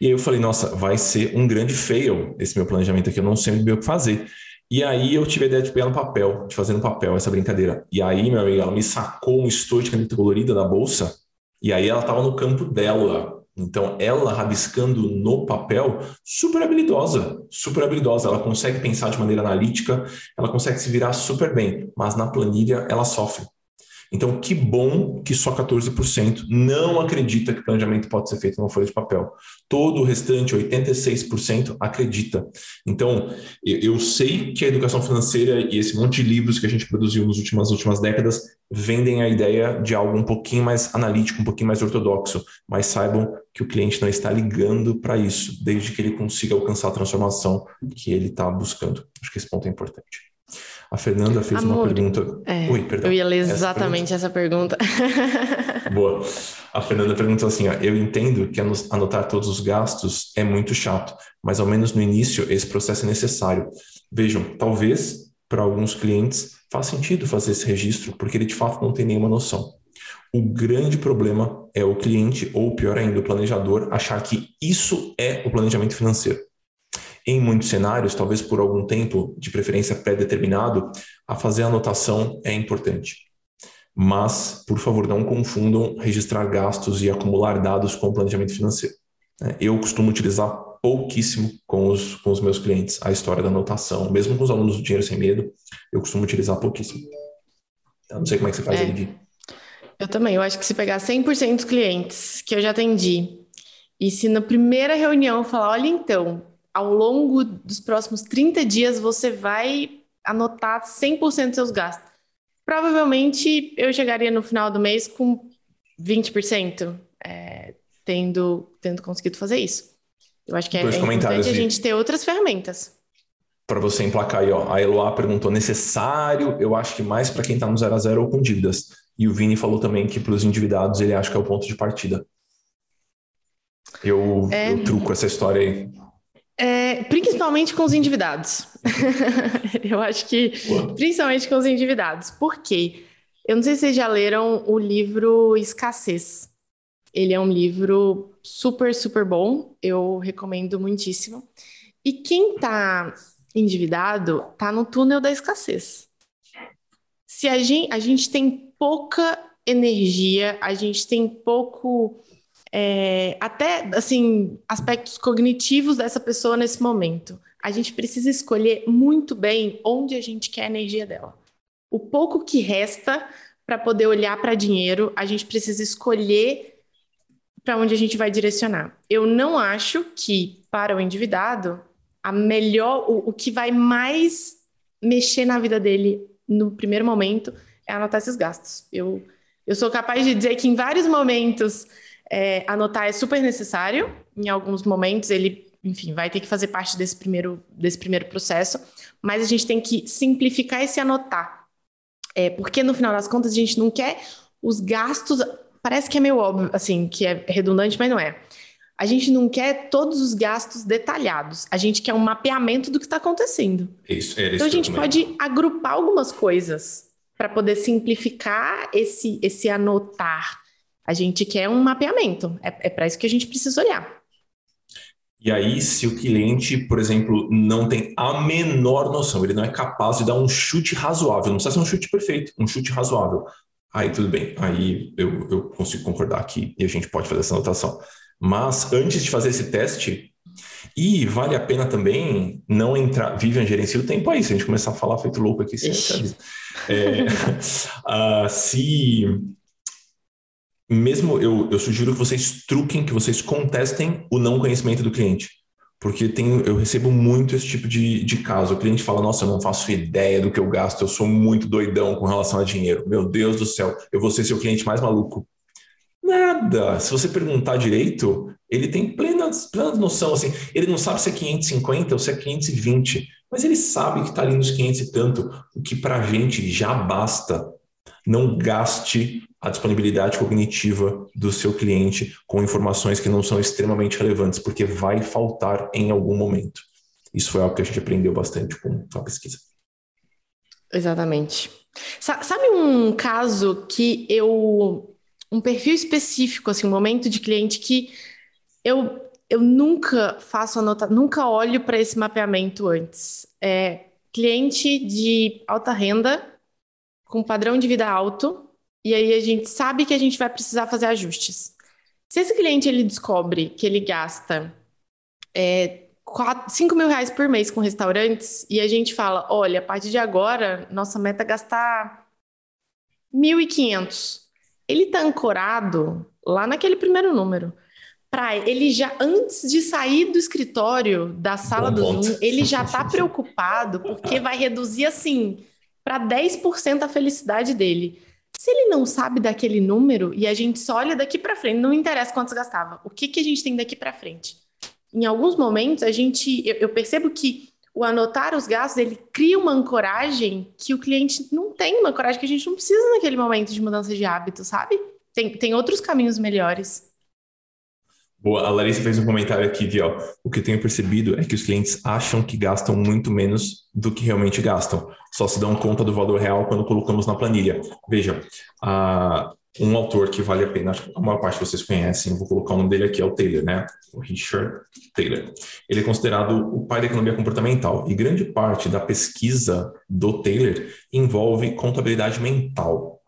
E aí eu falei, nossa, vai ser um grande fail esse meu planejamento aqui, eu não sei muito bem o que fazer. E aí eu tive a ideia de pegar no papel, de fazer no papel essa brincadeira. E aí, meu amigo, ela me sacou um estojo de caneta colorida da bolsa, e aí ela estava no campo dela. Então, ela rabiscando no papel, super habilidosa, super habilidosa. Ela consegue pensar de maneira analítica, ela consegue se virar super bem, mas na planilha ela sofre. Então, que bom que só 14% não acredita que planejamento pode ser feito numa folha de papel. Todo o restante, 86%, acredita. Então, eu sei que a educação financeira e esse monte de livros que a gente produziu nas últimas, últimas décadas vendem a ideia de algo um pouquinho mais analítico, um pouquinho mais ortodoxo, mas saibam que o cliente não está ligando para isso, desde que ele consiga alcançar a transformação que ele está buscando. Acho que esse ponto é importante. A Fernanda fez Amor, uma pergunta. É, Oi, perdão. Eu ia ler exatamente essa pergunta. Essa pergunta. [laughs] Boa. A Fernanda perguntou assim: ó, eu entendo que anotar todos os gastos é muito chato, mas ao menos no início esse processo é necessário. Vejam, talvez para alguns clientes faz sentido fazer esse registro, porque ele de fato não tem nenhuma noção. O grande problema é o cliente, ou pior ainda, o planejador, achar que isso é o planejamento financeiro. Em muitos cenários, talvez por algum tempo, de preferência pré-determinado, a fazer anotação é importante. Mas, por favor, não confundam registrar gastos e acumular dados com planejamento financeiro. Né? Eu costumo utilizar pouquíssimo com os, com os meus clientes a história da anotação, mesmo com os alunos do Dinheiro Sem Medo, eu costumo utilizar pouquíssimo. Eu não sei como é que você faz, é. Eu também, eu acho que se pegar 100% dos clientes que eu já atendi, e se na primeira reunião falar, olha então, ao longo dos próximos 30 dias você vai anotar 100% dos seus gastos. Provavelmente eu chegaria no final do mês com 20%, é, tendo, tendo conseguido fazer isso. Eu acho que é, é importante a gente ter outras ferramentas. Para você emplacar aí, ó. A Eloá perguntou: necessário? Eu acho que mais para quem está no zero a zero ou com dívidas. E o Vini falou também que para os endividados ele acha que é o ponto de partida. Eu, é... eu truco essa história aí. É, principalmente com os endividados. [laughs] eu acho que principalmente com os endividados. Por quê? Eu não sei se vocês já leram o livro Escassez. Ele é um livro super, super bom. Eu recomendo muitíssimo. E quem está endividado está no túnel da escassez. Se a gente, a gente tem pouca energia, a gente tem pouco é, até assim aspectos cognitivos dessa pessoa nesse momento. A gente precisa escolher muito bem onde a gente quer a energia dela. O pouco que resta para poder olhar para dinheiro, a gente precisa escolher para onde a gente vai direcionar. Eu não acho que para o endividado a melhor, o, o que vai mais mexer na vida dele no primeiro momento é anotar esses gastos. Eu, eu sou capaz de dizer que em vários momentos é, anotar é super necessário. Em alguns momentos, ele, enfim, vai ter que fazer parte desse primeiro, desse primeiro processo, mas a gente tem que simplificar esse anotar. É, porque no final das contas, a gente não quer os gastos. Parece que é meio óbvio, assim, que é redundante, mas não é. A gente não quer todos os gastos detalhados. A gente quer um mapeamento do que está acontecendo. Isso, é então a gente pode agrupar algumas coisas para poder simplificar esse, esse anotar. A gente quer um mapeamento. É, é para isso que a gente precisa olhar. E aí, se o cliente, por exemplo, não tem a menor noção, ele não é capaz de dar um chute razoável, não precisa ser um chute perfeito, um chute razoável. Aí tudo bem, aí eu, eu consigo concordar aqui e a gente pode fazer essa anotação. Mas antes de fazer esse teste, e vale a pena também não entrar. Vivian gerencia o tempo aí, se a gente começar a falar feito louco aqui, você é, uh, [laughs] se mesmo eu, eu sugiro que vocês truquem, que vocês contestem o não conhecimento do cliente. Porque tem, eu recebo muito esse tipo de, de caso. O cliente fala: Nossa, eu não faço ideia do que eu gasto, eu sou muito doidão com relação a dinheiro. Meu Deus do céu, eu vou ser seu cliente mais maluco. Nada. Se você perguntar direito, ele tem plena, plena noção. Assim, ele não sabe se é 550 ou se é 520, mas ele sabe que está ali nos 500 e tanto, o que para a gente já basta. Não gaste a disponibilidade cognitiva do seu cliente com informações que não são extremamente relevantes, porque vai faltar em algum momento. Isso foi algo que a gente aprendeu bastante com a pesquisa. Exatamente. Sabe um caso que eu. Um perfil específico, assim, um momento de cliente que eu, eu nunca faço anotação, nunca olho para esse mapeamento antes. É cliente de alta renda, com padrão de vida alto, e aí a gente sabe que a gente vai precisar fazer ajustes. Se esse cliente ele descobre que ele gasta é, 4, 5 mil reais por mês com restaurantes e a gente fala, olha, a partir de agora, nossa meta é gastar 1.500. Ele está ancorado lá naquele primeiro número. Para ele já, antes de sair do escritório, da sala Bom do ponto. Zoom, ele já está [laughs] preocupado porque vai reduzir assim para 10% a felicidade dele. Se ele não sabe daquele número e a gente só olha daqui para frente, não interessa quantos gastava, o que, que a gente tem daqui para frente? Em alguns momentos, a gente, eu, eu, percebo que o anotar os gastos, ele cria uma ancoragem que o cliente não tem, uma ancoragem que a gente não precisa naquele momento de mudança de hábito, sabe? Tem, tem outros caminhos melhores. Boa, a Larissa fez um comentário aqui de, ó, o que eu tenho percebido é que os clientes acham que gastam muito menos do que realmente gastam. Só se dão conta do valor real quando colocamos na planilha. Veja, um autor que vale a pena, a maior parte vocês conhecem, vou colocar o nome dele aqui, é o Taylor, né? O Richard Taylor. Ele é considerado o pai da economia comportamental e grande parte da pesquisa do Taylor envolve contabilidade mental.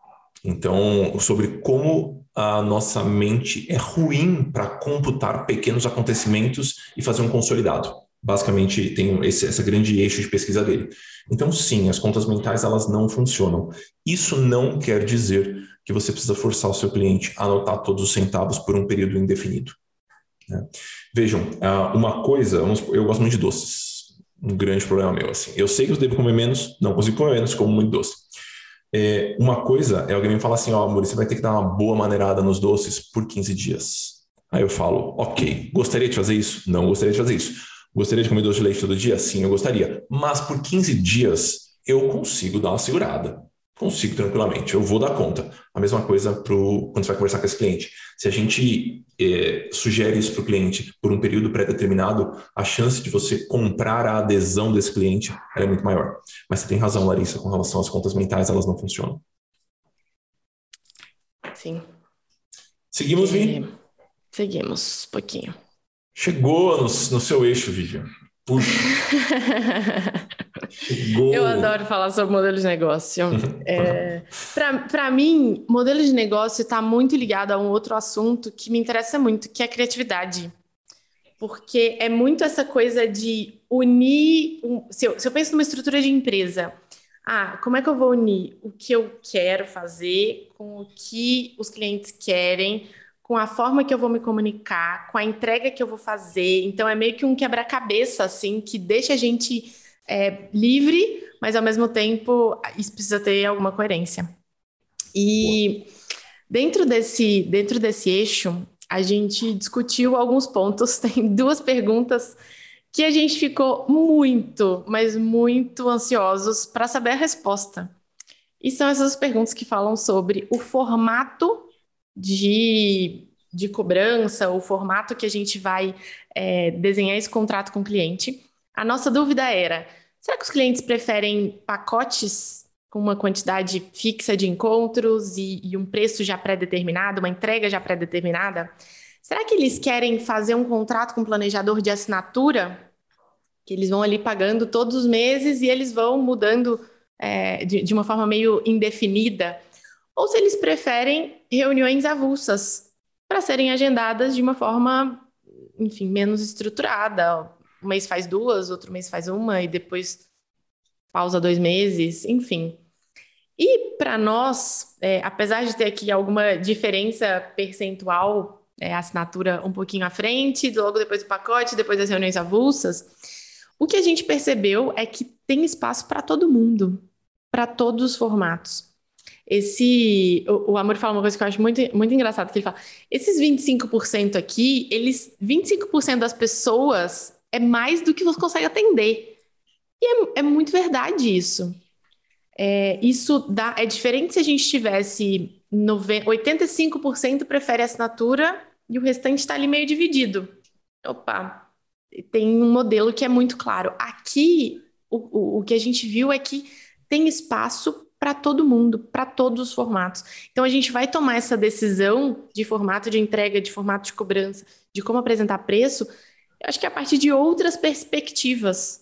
Então, sobre como a nossa mente é ruim para computar pequenos acontecimentos e fazer um consolidado. Basicamente, tem esse essa grande eixo de pesquisa dele. Então, sim, as contas mentais elas não funcionam. Isso não quer dizer que você precisa forçar o seu cliente a anotar todos os centavos por um período indefinido. Né? Vejam, ah, uma coisa, eu gosto muito de doces. Um grande problema meu, assim. Eu sei que eu devo comer menos, não consigo comer menos, como muito doce. É, uma coisa é alguém me falar assim, ó, oh, você vai ter que dar uma boa maneirada nos doces por 15 dias. Aí eu falo, ok, gostaria de fazer isso? Não gostaria de fazer isso. Gostaria de comer doce de leite todo dia? Sim, eu gostaria. Mas por 15 dias eu consigo dar uma segurada consigo tranquilamente, eu vou dar conta. A mesma coisa pro, quando você vai conversar com esse cliente. Se a gente é, sugere isso para o cliente por um período pré-determinado, a chance de você comprar a adesão desse cliente é muito maior. Mas você tem razão, Larissa, com relação às contas mentais, elas não funcionam. Sim. Seguimos, Vi? É, seguimos, um pouquinho. Chegou no, no seu eixo, Vivian. Puxa. [laughs] Eu adoro falar sobre modelo de negócio. É, Para mim, modelo de negócio está muito ligado a um outro assunto que me interessa muito, que é a criatividade. Porque é muito essa coisa de unir. Um, se, eu, se eu penso numa estrutura de empresa, ah, como é que eu vou unir o que eu quero fazer com o que os clientes querem, com a forma que eu vou me comunicar, com a entrega que eu vou fazer. Então é meio que um quebra-cabeça assim que deixa a gente é, livre, mas ao mesmo tempo isso precisa ter alguma coerência. E dentro desse dentro desse eixo a gente discutiu alguns pontos. [laughs] Tem duas perguntas que a gente ficou muito, mas muito ansiosos para saber a resposta. E são essas perguntas que falam sobre o formato de, de cobrança, o formato que a gente vai é, desenhar esse contrato com o cliente. A nossa dúvida era: será que os clientes preferem pacotes com uma quantidade fixa de encontros e, e um preço já pré-determinado, uma entrega já pré-determinada? Será que eles querem fazer um contrato com um planejador de assinatura? Que eles vão ali pagando todos os meses e eles vão mudando é, de, de uma forma meio indefinida? ou se eles preferem reuniões avulsas para serem agendadas de uma forma, enfim, menos estruturada. Um mês faz duas, outro mês faz uma e depois pausa dois meses, enfim. E para nós, é, apesar de ter aqui alguma diferença percentual, é, assinatura um pouquinho à frente, logo depois do pacote, depois das reuniões avulsas, o que a gente percebeu é que tem espaço para todo mundo, para todos os formatos. Esse, o, o Amor fala uma coisa que eu acho muito, muito engraçado, que ele fala, esses 25% aqui, eles, 25% das pessoas é mais do que você consegue atender. E é, é muito verdade isso. É, isso dá, é diferente se a gente tivesse 90, 85% prefere assinatura e o restante está ali meio dividido. Opa, tem um modelo que é muito claro. Aqui, o, o, o que a gente viu é que tem espaço para todo mundo, para todos os formatos. Então, a gente vai tomar essa decisão de formato de entrega, de formato de cobrança, de como apresentar preço, eu acho que é a partir de outras perspectivas,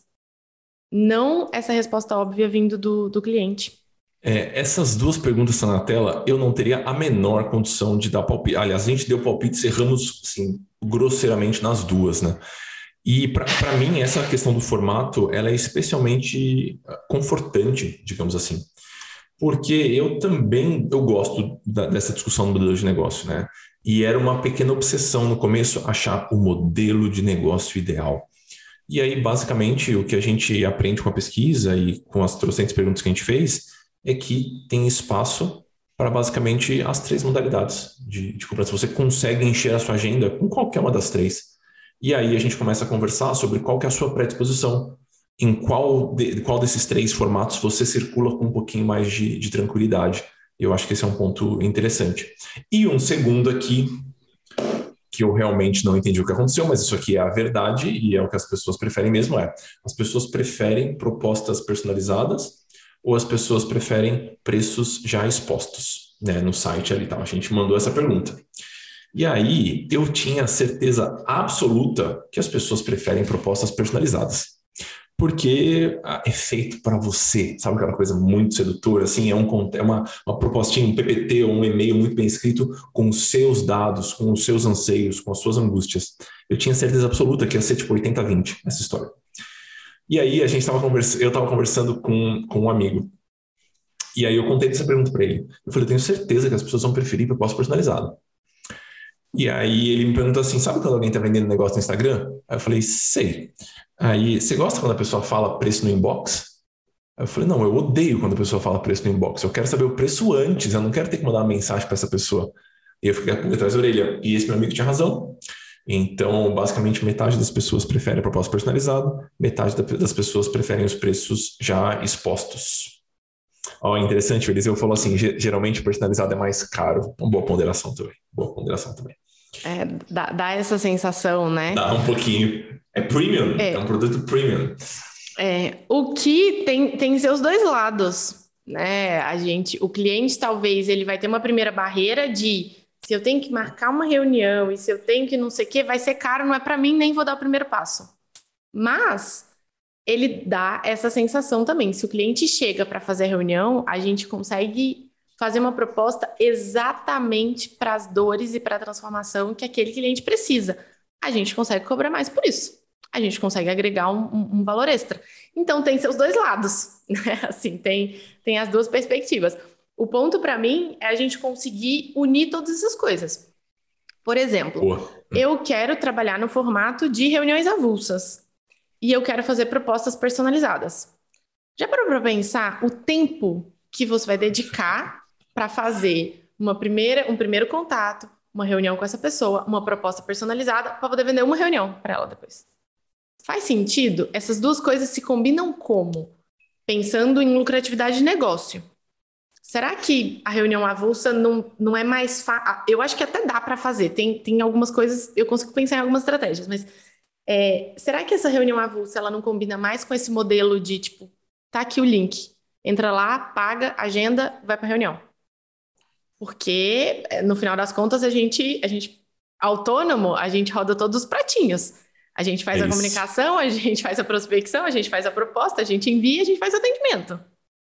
não essa resposta óbvia vindo do, do cliente. É, essas duas perguntas estão na tela, eu não teria a menor condição de dar palpite. Aliás, a gente deu palpite, erramos assim, grosseiramente nas duas, né? E para mim, essa questão do formato, ela é especialmente confortante, digamos assim porque eu também eu gosto da, dessa discussão do modelo de negócio, né? E era uma pequena obsessão no começo achar o modelo de negócio ideal. E aí, basicamente, o que a gente aprende com a pesquisa e com as trocentas perguntas que a gente fez é que tem espaço para basicamente as três modalidades de, de cobrança. Você consegue encher a sua agenda com qualquer uma das três. E aí a gente começa a conversar sobre qual é a sua predisposição, em qual, de, qual desses três formatos você circula com um pouquinho mais de, de tranquilidade. Eu acho que esse é um ponto interessante. E um segundo aqui, que eu realmente não entendi o que aconteceu, mas isso aqui é a verdade e é o que as pessoas preferem mesmo, é as pessoas preferem propostas personalizadas ou as pessoas preferem preços já expostos né, no site ali. Tá? A gente mandou essa pergunta. E aí eu tinha certeza absoluta que as pessoas preferem propostas personalizadas porque ah, é feito para você, sabe aquela coisa muito sedutora, assim, é, um, é uma, uma propostinha, um PPT ou um e-mail muito bem escrito com os seus dados, com os seus anseios, com as suas angústias. Eu tinha certeza absoluta que ia ser tipo 80-20 essa história. E aí a gente estava conversando, eu estava conversando com, com um amigo, e aí eu contei essa pergunta para ele. Eu falei, eu tenho certeza que as pessoas vão preferir proposta personalizada. E aí ele me perguntou assim, sabe quando alguém está vendendo negócio no Instagram? Aí eu falei, sei. Aí, você gosta quando a pessoa fala preço no inbox? Aí eu falei, não, eu odeio quando a pessoa fala preço no inbox. Eu quero saber o preço antes, eu não quero ter que mandar uma mensagem para essa pessoa. E eu fiquei com atrás da orelha. E esse meu amigo tinha razão. Então, basicamente, metade das pessoas prefere a proposta personalizada, metade das pessoas preferem os preços já expostos. Ó, interessante, o Eliseu falou assim: geralmente personalizado é mais caro. Uma boa ponderação também. Boa ponderação também. É, dá, dá essa sensação, né? Dá um pouquinho. É premium, é, é um produto premium. É, o que tem, tem seus dois lados, né? A gente, o cliente talvez ele vai ter uma primeira barreira de se eu tenho que marcar uma reunião e se eu tenho que não sei o que, vai ser caro, não é para mim, nem vou dar o primeiro passo. Mas ele dá essa sensação também. Se o cliente chega para fazer a reunião, a gente consegue fazer uma proposta exatamente para as dores e para a transformação que aquele cliente precisa. A gente consegue cobrar mais por isso. A gente consegue agregar um, um, um valor extra. Então tem seus dois lados, [laughs] né? Assim, tem, tem as duas perspectivas. O ponto para mim é a gente conseguir unir todas essas coisas. Por exemplo, Boa. eu quero trabalhar no formato de reuniões avulsas e eu quero fazer propostas personalizadas. Já parou para pensar o tempo que você vai dedicar para fazer uma primeira, um primeiro contato, uma reunião com essa pessoa, uma proposta personalizada para poder vender uma reunião para ela depois. Faz sentido? Essas duas coisas se combinam como? Pensando em lucratividade de negócio. Será que a reunião avulsa não, não é mais fácil? Eu acho que até dá para fazer. Tem, tem algumas coisas, eu consigo pensar em algumas estratégias, mas é, será que essa reunião avulsa ela não combina mais com esse modelo de tipo, tá aqui o link, entra lá, paga, agenda, vai para reunião? Porque, é, no final das contas, a gente, a gente autônomo, a gente roda todos os pratinhos. A gente faz é a comunicação, a gente [laughs] faz a prospecção, a gente faz a proposta, a gente envia, a gente faz o atendimento.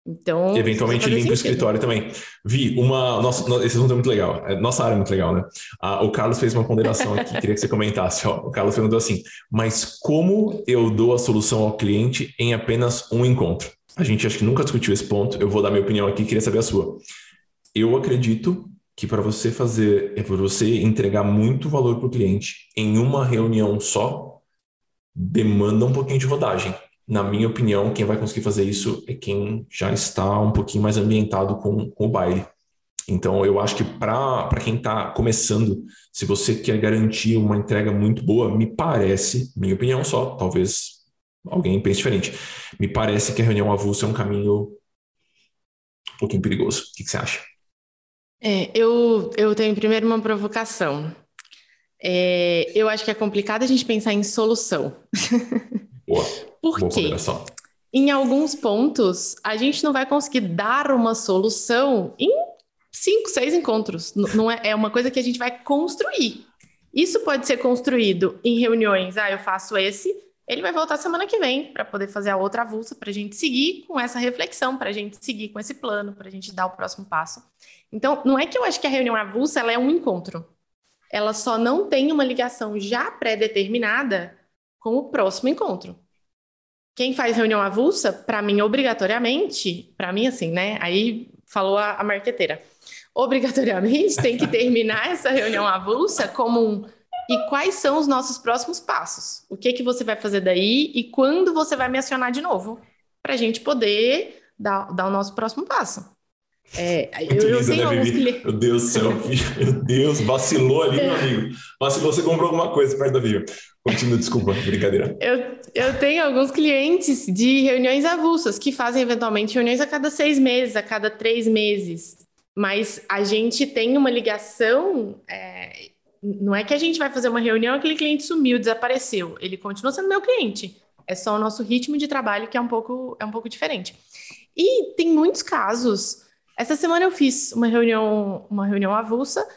Então. Eventualmente limpa o escritório também. Vi, uma. Nossa, esse assunto é muito legal. É, nossa área é muito legal, né? Ah, o Carlos fez uma ponderação aqui, queria que você comentasse. Ó. O Carlos perguntou assim: mas como eu dou a solução ao cliente em apenas um encontro? a gente acho que nunca discutiu esse ponto. Eu vou dar minha opinião aqui, queria saber a sua. Eu acredito que para você fazer, é para você entregar muito valor para o cliente em uma reunião só, demanda um pouquinho de rodagem. Na minha opinião, quem vai conseguir fazer isso é quem já está um pouquinho mais ambientado com, com o baile. Então, eu acho que para quem está começando, se você quer garantir uma entrega muito boa, me parece, minha opinião só, talvez alguém pense diferente, me parece que a reunião avulsa é um caminho um pouquinho perigoso. O que, que você acha? É, eu, eu tenho primeiro uma provocação. É, eu acho que é complicado a gente pensar em solução. Boa. [laughs] Por Boa quê? Em alguns pontos, a gente não vai conseguir dar uma solução em cinco, seis encontros. Não é, é uma coisa que a gente vai construir. Isso pode ser construído em reuniões. Ah, eu faço esse, ele vai voltar semana que vem para poder fazer a outra avulsa, para a gente seguir com essa reflexão, para a gente seguir com esse plano, para a gente dar o próximo passo. Então, não é que eu acho que a reunião avulsa ela é um encontro. Ela só não tem uma ligação já pré-determinada com o próximo encontro. Quem faz reunião avulsa, para mim, obrigatoriamente, para mim, assim, né? Aí falou a, a marqueteira. Obrigatoriamente tem que terminar [laughs] essa reunião avulsa como um. E quais são os nossos próximos passos? O que que você vai fazer daí e quando você vai me acionar de novo? Para a gente poder dar, dar o nosso próximo passo. É, eu, eu tenho né, alguns clientes. Meu Deus do céu, [laughs] meu Deus, vacilou ali, meu amigo. Vacilou, você comprou alguma coisa perto da Viva. Continua, desculpa, brincadeira. Eu, eu tenho alguns clientes de reuniões avulsas que fazem eventualmente reuniões a cada seis meses, a cada três meses. Mas a gente tem uma ligação. É, não é que a gente vai fazer uma reunião aquele cliente sumiu, desapareceu. Ele continua sendo meu cliente. É só o nosso ritmo de trabalho que é um pouco, é um pouco diferente. E tem muitos casos essa semana eu fiz uma reunião, uma reunião avulsa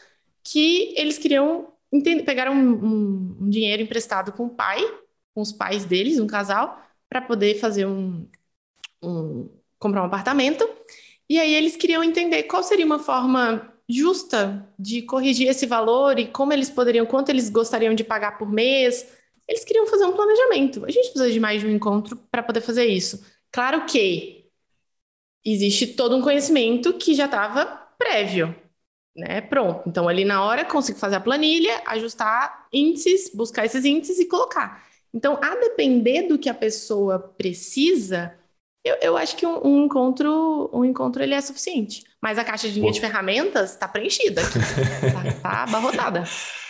que eles queriam entender, um, um, um, dinheiro emprestado com o pai, com os pais deles, um casal, para poder fazer um, um comprar um apartamento. E aí eles queriam entender qual seria uma forma justa de corrigir esse valor e como eles poderiam, quanto eles gostariam de pagar por mês. Eles queriam fazer um planejamento. A gente precisa de mais de um encontro para poder fazer isso. Claro que existe todo um conhecimento que já estava prévio, né? Pronto. Então, ali na hora, consigo fazer a planilha, ajustar índices, buscar esses índices e colocar. Então, a depender do que a pessoa precisa, eu, eu acho que um, um, encontro, um encontro ele é suficiente. Mas a caixa de linha de ferramentas está preenchida, está tá [laughs] abarrotada.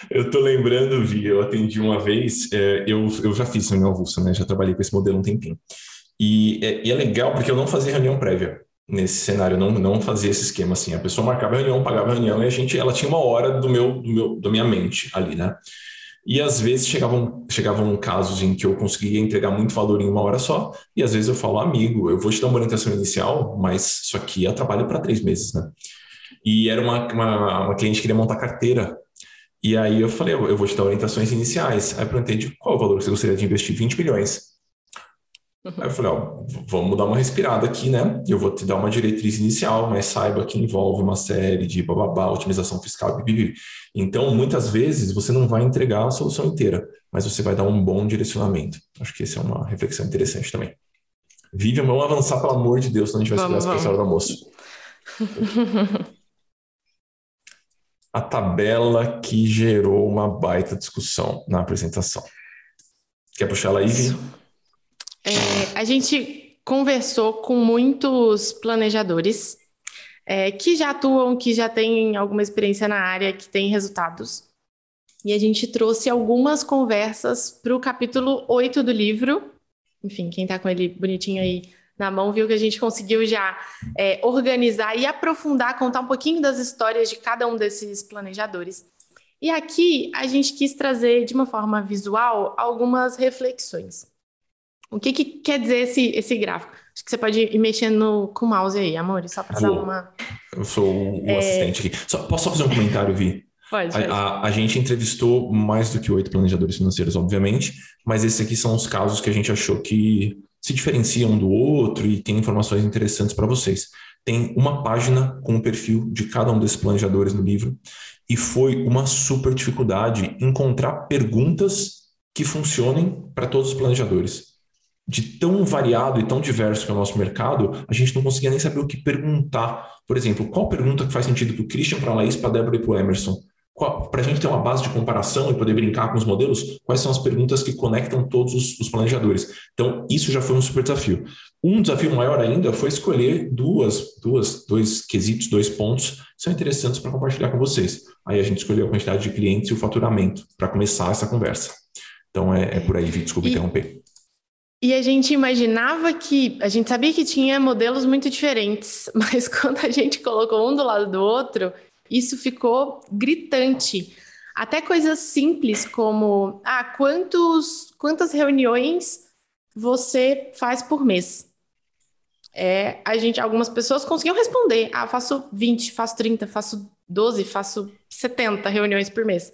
Eu tô lembrando, Vi, eu atendi uma vez, é, eu, eu já fiz reunião avulsa, né? Já trabalhei com esse modelo um tempinho. E é, e é, legal porque eu não fazia reunião prévia nesse cenário, eu não, não fazia esse esquema assim. A pessoa marcava a reunião, pagava a reunião e a gente, ela tinha uma hora do meu, do meu, da minha mente ali, né? E às vezes chegavam, chegavam casos em que eu conseguia entregar muito valor em uma hora só, e às vezes eu falo, amigo, eu vou te dar uma orientação inicial, mas isso aqui é trabalho para três meses, né? E era uma, uma, uma cliente que queria montar carteira. E aí eu falei, eu vou te dar orientações iniciais. Aí eu perguntei de qual valor você gostaria de investir? 20 milhões. Aí eu falei, ó, vamos dar uma respirada aqui, né? Eu vou te dar uma diretriz inicial, mas saiba que envolve uma série de bababá, otimização fiscal, bibibi. Então, muitas vezes, você não vai entregar a solução inteira, mas você vai dar um bom direcionamento. Acho que essa é uma reflexão interessante também. Vivian, vamos avançar, pelo amor de Deus, senão a gente vai esperar essa hora do almoço. [laughs] a tabela que gerou uma baita discussão na apresentação. Quer puxar ela aí, Vi? É, a gente conversou com muitos planejadores é, que já atuam, que já têm alguma experiência na área, que têm resultados. E a gente trouxe algumas conversas para o capítulo 8 do livro. Enfim, quem está com ele bonitinho aí na mão viu que a gente conseguiu já é, organizar e aprofundar, contar um pouquinho das histórias de cada um desses planejadores. E aqui a gente quis trazer de uma forma visual algumas reflexões. O que, que quer dizer esse, esse gráfico? Acho que você pode ir mexendo com o mouse aí, amor, só para dar uma. Eu sou o, é... assistente aqui. Só, posso só fazer um comentário, Vi? Pode, pode. A, a, a, gente entrevistou mais do que oito planejadores financeiros, obviamente, mas esses aqui são os casos que a gente achou que se diferenciam um do outro e tem informações interessantes para vocês. Tem uma página com o perfil de cada um desses planejadores no livro e foi uma super dificuldade encontrar perguntas que funcionem para todos os planejadores. De tão variado e tão diverso que é o nosso mercado, a gente não conseguia nem saber o que perguntar. Por exemplo, qual pergunta que faz sentido para o Christian, para a Laís, para a Débora e para o Emerson? Para a gente ter uma base de comparação e poder brincar com os modelos, quais são as perguntas que conectam todos os, os planejadores? Então, isso já foi um super desafio. Um desafio maior ainda foi escolher duas, duas, dois quesitos, dois pontos que são interessantes para compartilhar com vocês. Aí a gente escolheu a quantidade de clientes e o faturamento para começar essa conversa. Então, é, é por aí, desculpa e... interromper. E a gente imaginava que, a gente sabia que tinha modelos muito diferentes, [laughs] mas quando a gente colocou um do lado do outro, isso ficou gritante. Até coisas simples como, ah, quantos, quantas reuniões você faz por mês? É, a gente, algumas pessoas conseguiam responder, ah, faço 20, faço 30, faço 12, faço 70 reuniões por mês.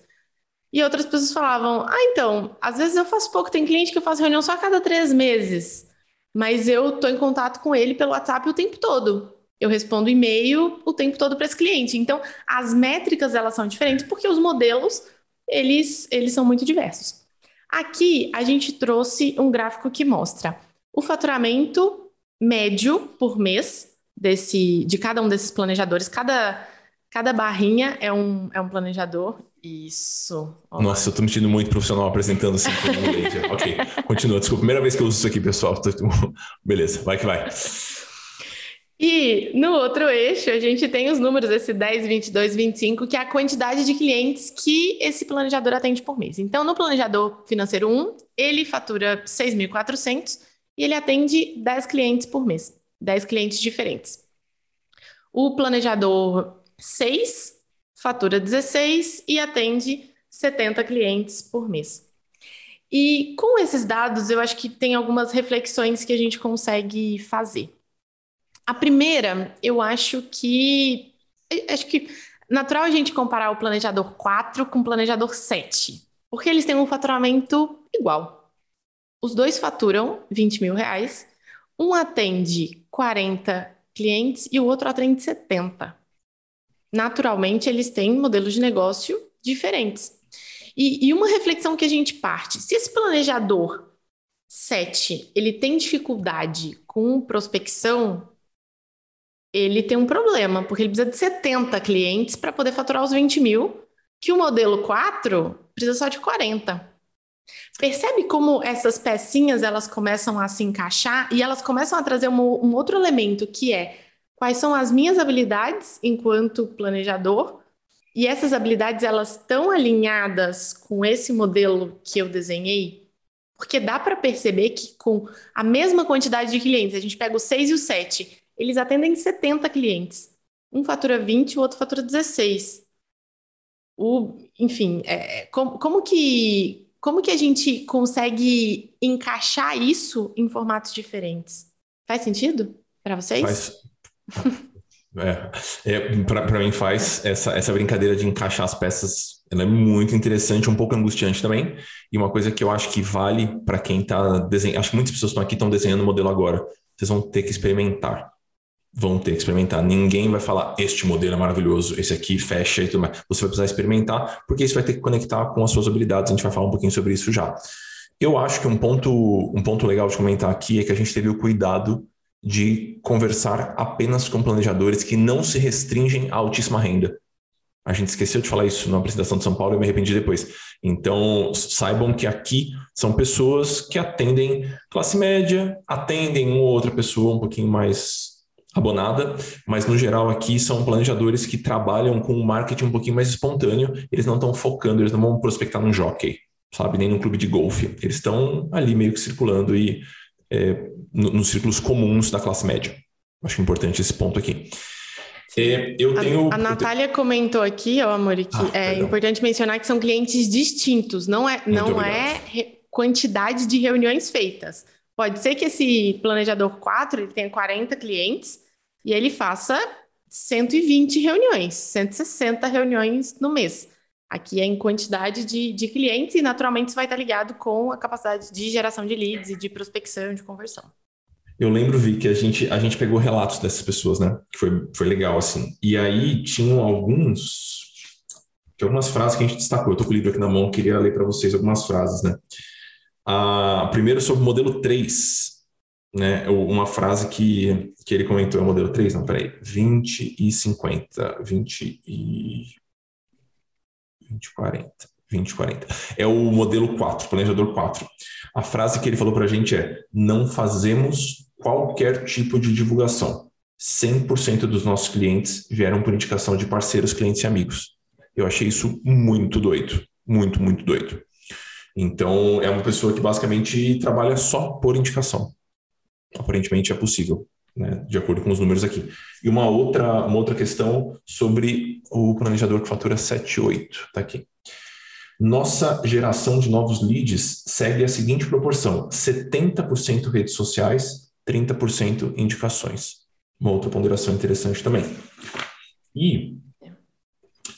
E outras pessoas falavam: ah, então, às vezes eu faço pouco, tem cliente que eu faço reunião só a cada três meses, mas eu estou em contato com ele pelo WhatsApp o tempo todo. Eu respondo e-mail o tempo todo para esse cliente. Então, as métricas elas são diferentes porque os modelos eles, eles são muito diversos. Aqui a gente trouxe um gráfico que mostra o faturamento médio por mês desse, de cada um desses planejadores. Cada, cada barrinha é um, é um planejador isso. Olá. Nossa, eu tô me sentindo muito profissional apresentando assim como [laughs] ok, continua. Desculpa, primeira vez que eu uso isso aqui, pessoal. [laughs] Beleza, vai que vai. E no outro eixo, a gente tem os números, esse 10, 22, 25, que é a quantidade de clientes que esse planejador atende por mês. Então, no planejador financeiro 1, ele fatura 6.400 e ele atende 10 clientes por mês, 10 clientes diferentes. O planejador 6 fatura 16 e atende 70 clientes por mês. E com esses dados, eu acho que tem algumas reflexões que a gente consegue fazer. A primeira, eu acho que acho que natural a gente comparar o planejador 4 com o planejador 7, porque eles têm um faturamento igual. Os dois faturam 20 mil reais, um atende 40 clientes e o outro atende 70 naturalmente eles têm modelos de negócio diferentes. E, e uma reflexão que a gente parte: se esse planejador 7 ele tem dificuldade com prospecção, ele tem um problema, porque ele precisa de 70 clientes para poder faturar os 20 mil, que o modelo 4 precisa só de 40. Percebe como essas pecinhas elas começam a se encaixar e elas começam a trazer um, um outro elemento que é quais são as minhas habilidades enquanto planejador e essas habilidades elas estão alinhadas com esse modelo que eu desenhei, porque dá para perceber que com a mesma quantidade de clientes, a gente pega o 6 e o 7, eles atendem 70 clientes. Um fatura 20, o outro fatura 16. O, enfim, é, como, como, que, como que a gente consegue encaixar isso em formatos diferentes? Faz sentido para vocês? Faz, é, é para mim faz essa, essa brincadeira de encaixar as peças, ela é muito interessante, um pouco angustiante também, e uma coisa que eu acho que vale para quem está desenhando, acho que muitas pessoas estão aqui estão desenhando o modelo agora, vocês vão ter que experimentar, vão ter que experimentar, ninguém vai falar este modelo é maravilhoso, esse aqui fecha e tudo mais, você vai precisar experimentar, porque isso vai ter que conectar com as suas habilidades, a gente vai falar um pouquinho sobre isso já. Eu acho que um ponto, um ponto legal de comentar aqui é que a gente teve o cuidado de conversar apenas com planejadores que não se restringem à altíssima renda. A gente esqueceu de falar isso na apresentação de São Paulo e me arrependi depois. Então, saibam que aqui são pessoas que atendem classe média, atendem uma ou outra pessoa um pouquinho mais abonada, mas no geral aqui são planejadores que trabalham com um marketing um pouquinho mais espontâneo, eles não estão focando, eles não vão prospectar num jockey, sabe, nem num clube de golfe. Eles estão ali meio que circulando e é, no, nos círculos comuns da classe média. Acho importante esse ponto aqui. É, eu tenho, a, a Natália tenho... comentou aqui, ó, Amor, que ah, é perdão. importante mencionar que são clientes distintos, não é, não é quantidade de reuniões feitas. Pode ser que esse planejador 4 ele tenha 40 clientes e ele faça 120 reuniões, 160 reuniões no mês. Aqui é em quantidade de, de clientes e naturalmente isso vai estar ligado com a capacidade de geração de leads e de prospecção, de conversão. Eu lembro, Vi, que a gente, a gente pegou relatos dessas pessoas, né? Que foi, foi legal, assim. E aí tinham alguns. Tinha algumas frases que a gente destacou. Eu tô com o livro aqui na mão, queria ler para vocês algumas frases, né? Ah, primeiro sobre o modelo 3, né? Uma frase que, que ele comentou é o modelo 3, não, peraí, 20 e 50, 20 e 20 e 40, 20 e 40. É o modelo 4, planejador 4. A frase que ele falou para a gente é: não fazemos qualquer tipo de divulgação. 100% dos nossos clientes vieram por indicação de parceiros, clientes e amigos. Eu achei isso muito doido, muito, muito doido. Então, é uma pessoa que basicamente trabalha só por indicação. Aparentemente é possível, né? de acordo com os números aqui. E uma outra, uma outra questão sobre o planejador que fatura 78, está aqui. Nossa geração de novos leads segue a seguinte proporção: 70% redes sociais, 30% indicações. Uma outra ponderação interessante também. E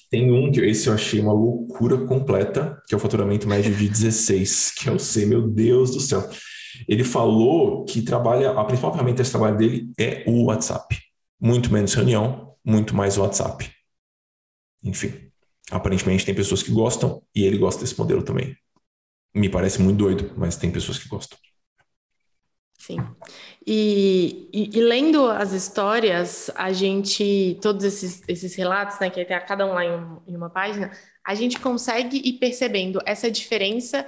tem um que esse eu achei uma loucura completa, que é o faturamento médio de 16, que eu sei, meu Deus do céu. Ele falou que trabalha, a principal ferramenta desse trabalho dele é o WhatsApp. Muito menos reunião, muito mais WhatsApp. Enfim, aparentemente tem pessoas que gostam e ele gosta desse modelo também. Me parece muito doido, mas tem pessoas que gostam. Sim. E, e, e, lendo as histórias, a gente, todos esses, esses relatos, né, que tem cada um lá em, em uma página, a gente consegue ir percebendo essa diferença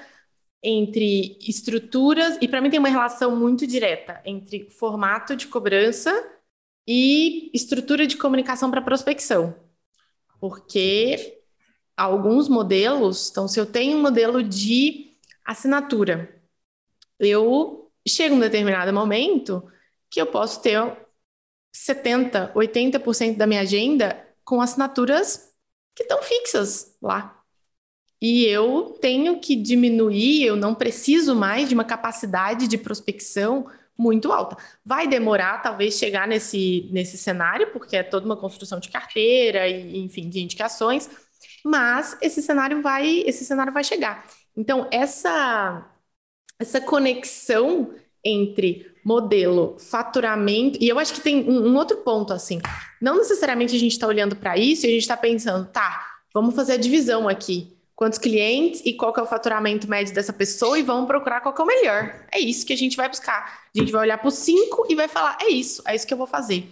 entre estruturas, e para mim tem uma relação muito direta entre formato de cobrança e estrutura de comunicação para prospecção. Porque alguns modelos, então, se eu tenho um modelo de assinatura, eu chega um determinado momento que eu posso ter 70, 80% da minha agenda com assinaturas que estão fixas lá. E eu tenho que diminuir, eu não preciso mais de uma capacidade de prospecção muito alta. Vai demorar, talvez, chegar nesse, nesse cenário, porque é toda uma construção de carteira e, enfim, de indicações, mas esse cenário vai, esse cenário vai chegar. Então, essa essa conexão entre modelo, faturamento, e eu acho que tem um, um outro ponto assim. Não necessariamente a gente está olhando para isso e a gente está pensando, tá, vamos fazer a divisão aqui. Quantos clientes e qual é o faturamento médio dessa pessoa e vamos procurar qual é o melhor. É isso que a gente vai buscar. A gente vai olhar para os cinco e vai falar, é isso, é isso que eu vou fazer.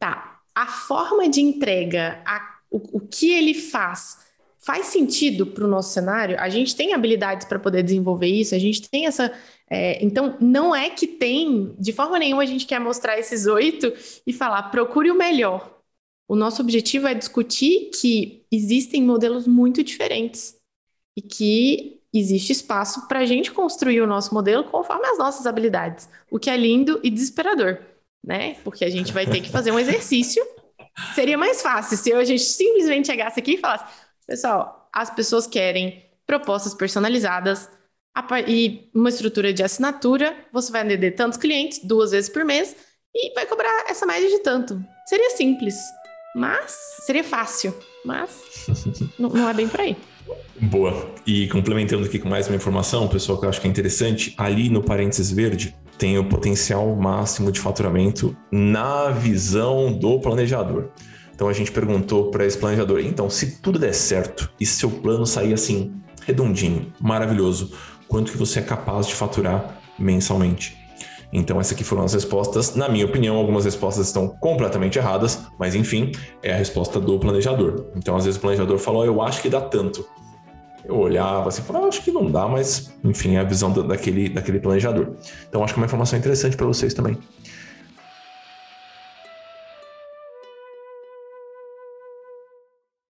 Tá, a forma de entrega, a, o, o que ele faz, faz sentido para o nosso cenário? A gente tem habilidades para poder desenvolver isso, a gente tem essa. É, então, não é que tem, de forma nenhuma, a gente quer mostrar esses oito e falar, procure o melhor. O nosso objetivo é discutir que existem modelos muito diferentes e que existe espaço para a gente construir o nosso modelo conforme as nossas habilidades, o que é lindo e desesperador, né? Porque a gente vai ter que fazer um exercício. [laughs] Seria mais fácil se a gente simplesmente chegasse aqui e falasse: Pessoal, as pessoas querem propostas personalizadas e uma estrutura de assinatura. Você vai atender tantos clientes duas vezes por mês e vai cobrar essa média de tanto. Seria simples, mas seria fácil, mas [laughs] não, é bem por aí. Boa. E complementando aqui com mais uma informação, pessoal, que eu acho que é interessante, ali no parênteses verde tem o potencial máximo de faturamento na visão do planejador. Então a gente perguntou para esse planejador: então, se tudo der certo e seu plano sair assim, redondinho, maravilhoso, quanto que você é capaz de faturar mensalmente? Então, essas aqui foram as respostas. Na minha opinião, algumas respostas estão completamente erradas, mas enfim, é a resposta do planejador. Então, às vezes o planejador falou: Eu acho que dá tanto. Eu olhava assim, falava, acho que não dá, mas enfim, é a visão daquele, daquele planejador. Então, acho que é uma informação interessante para vocês também.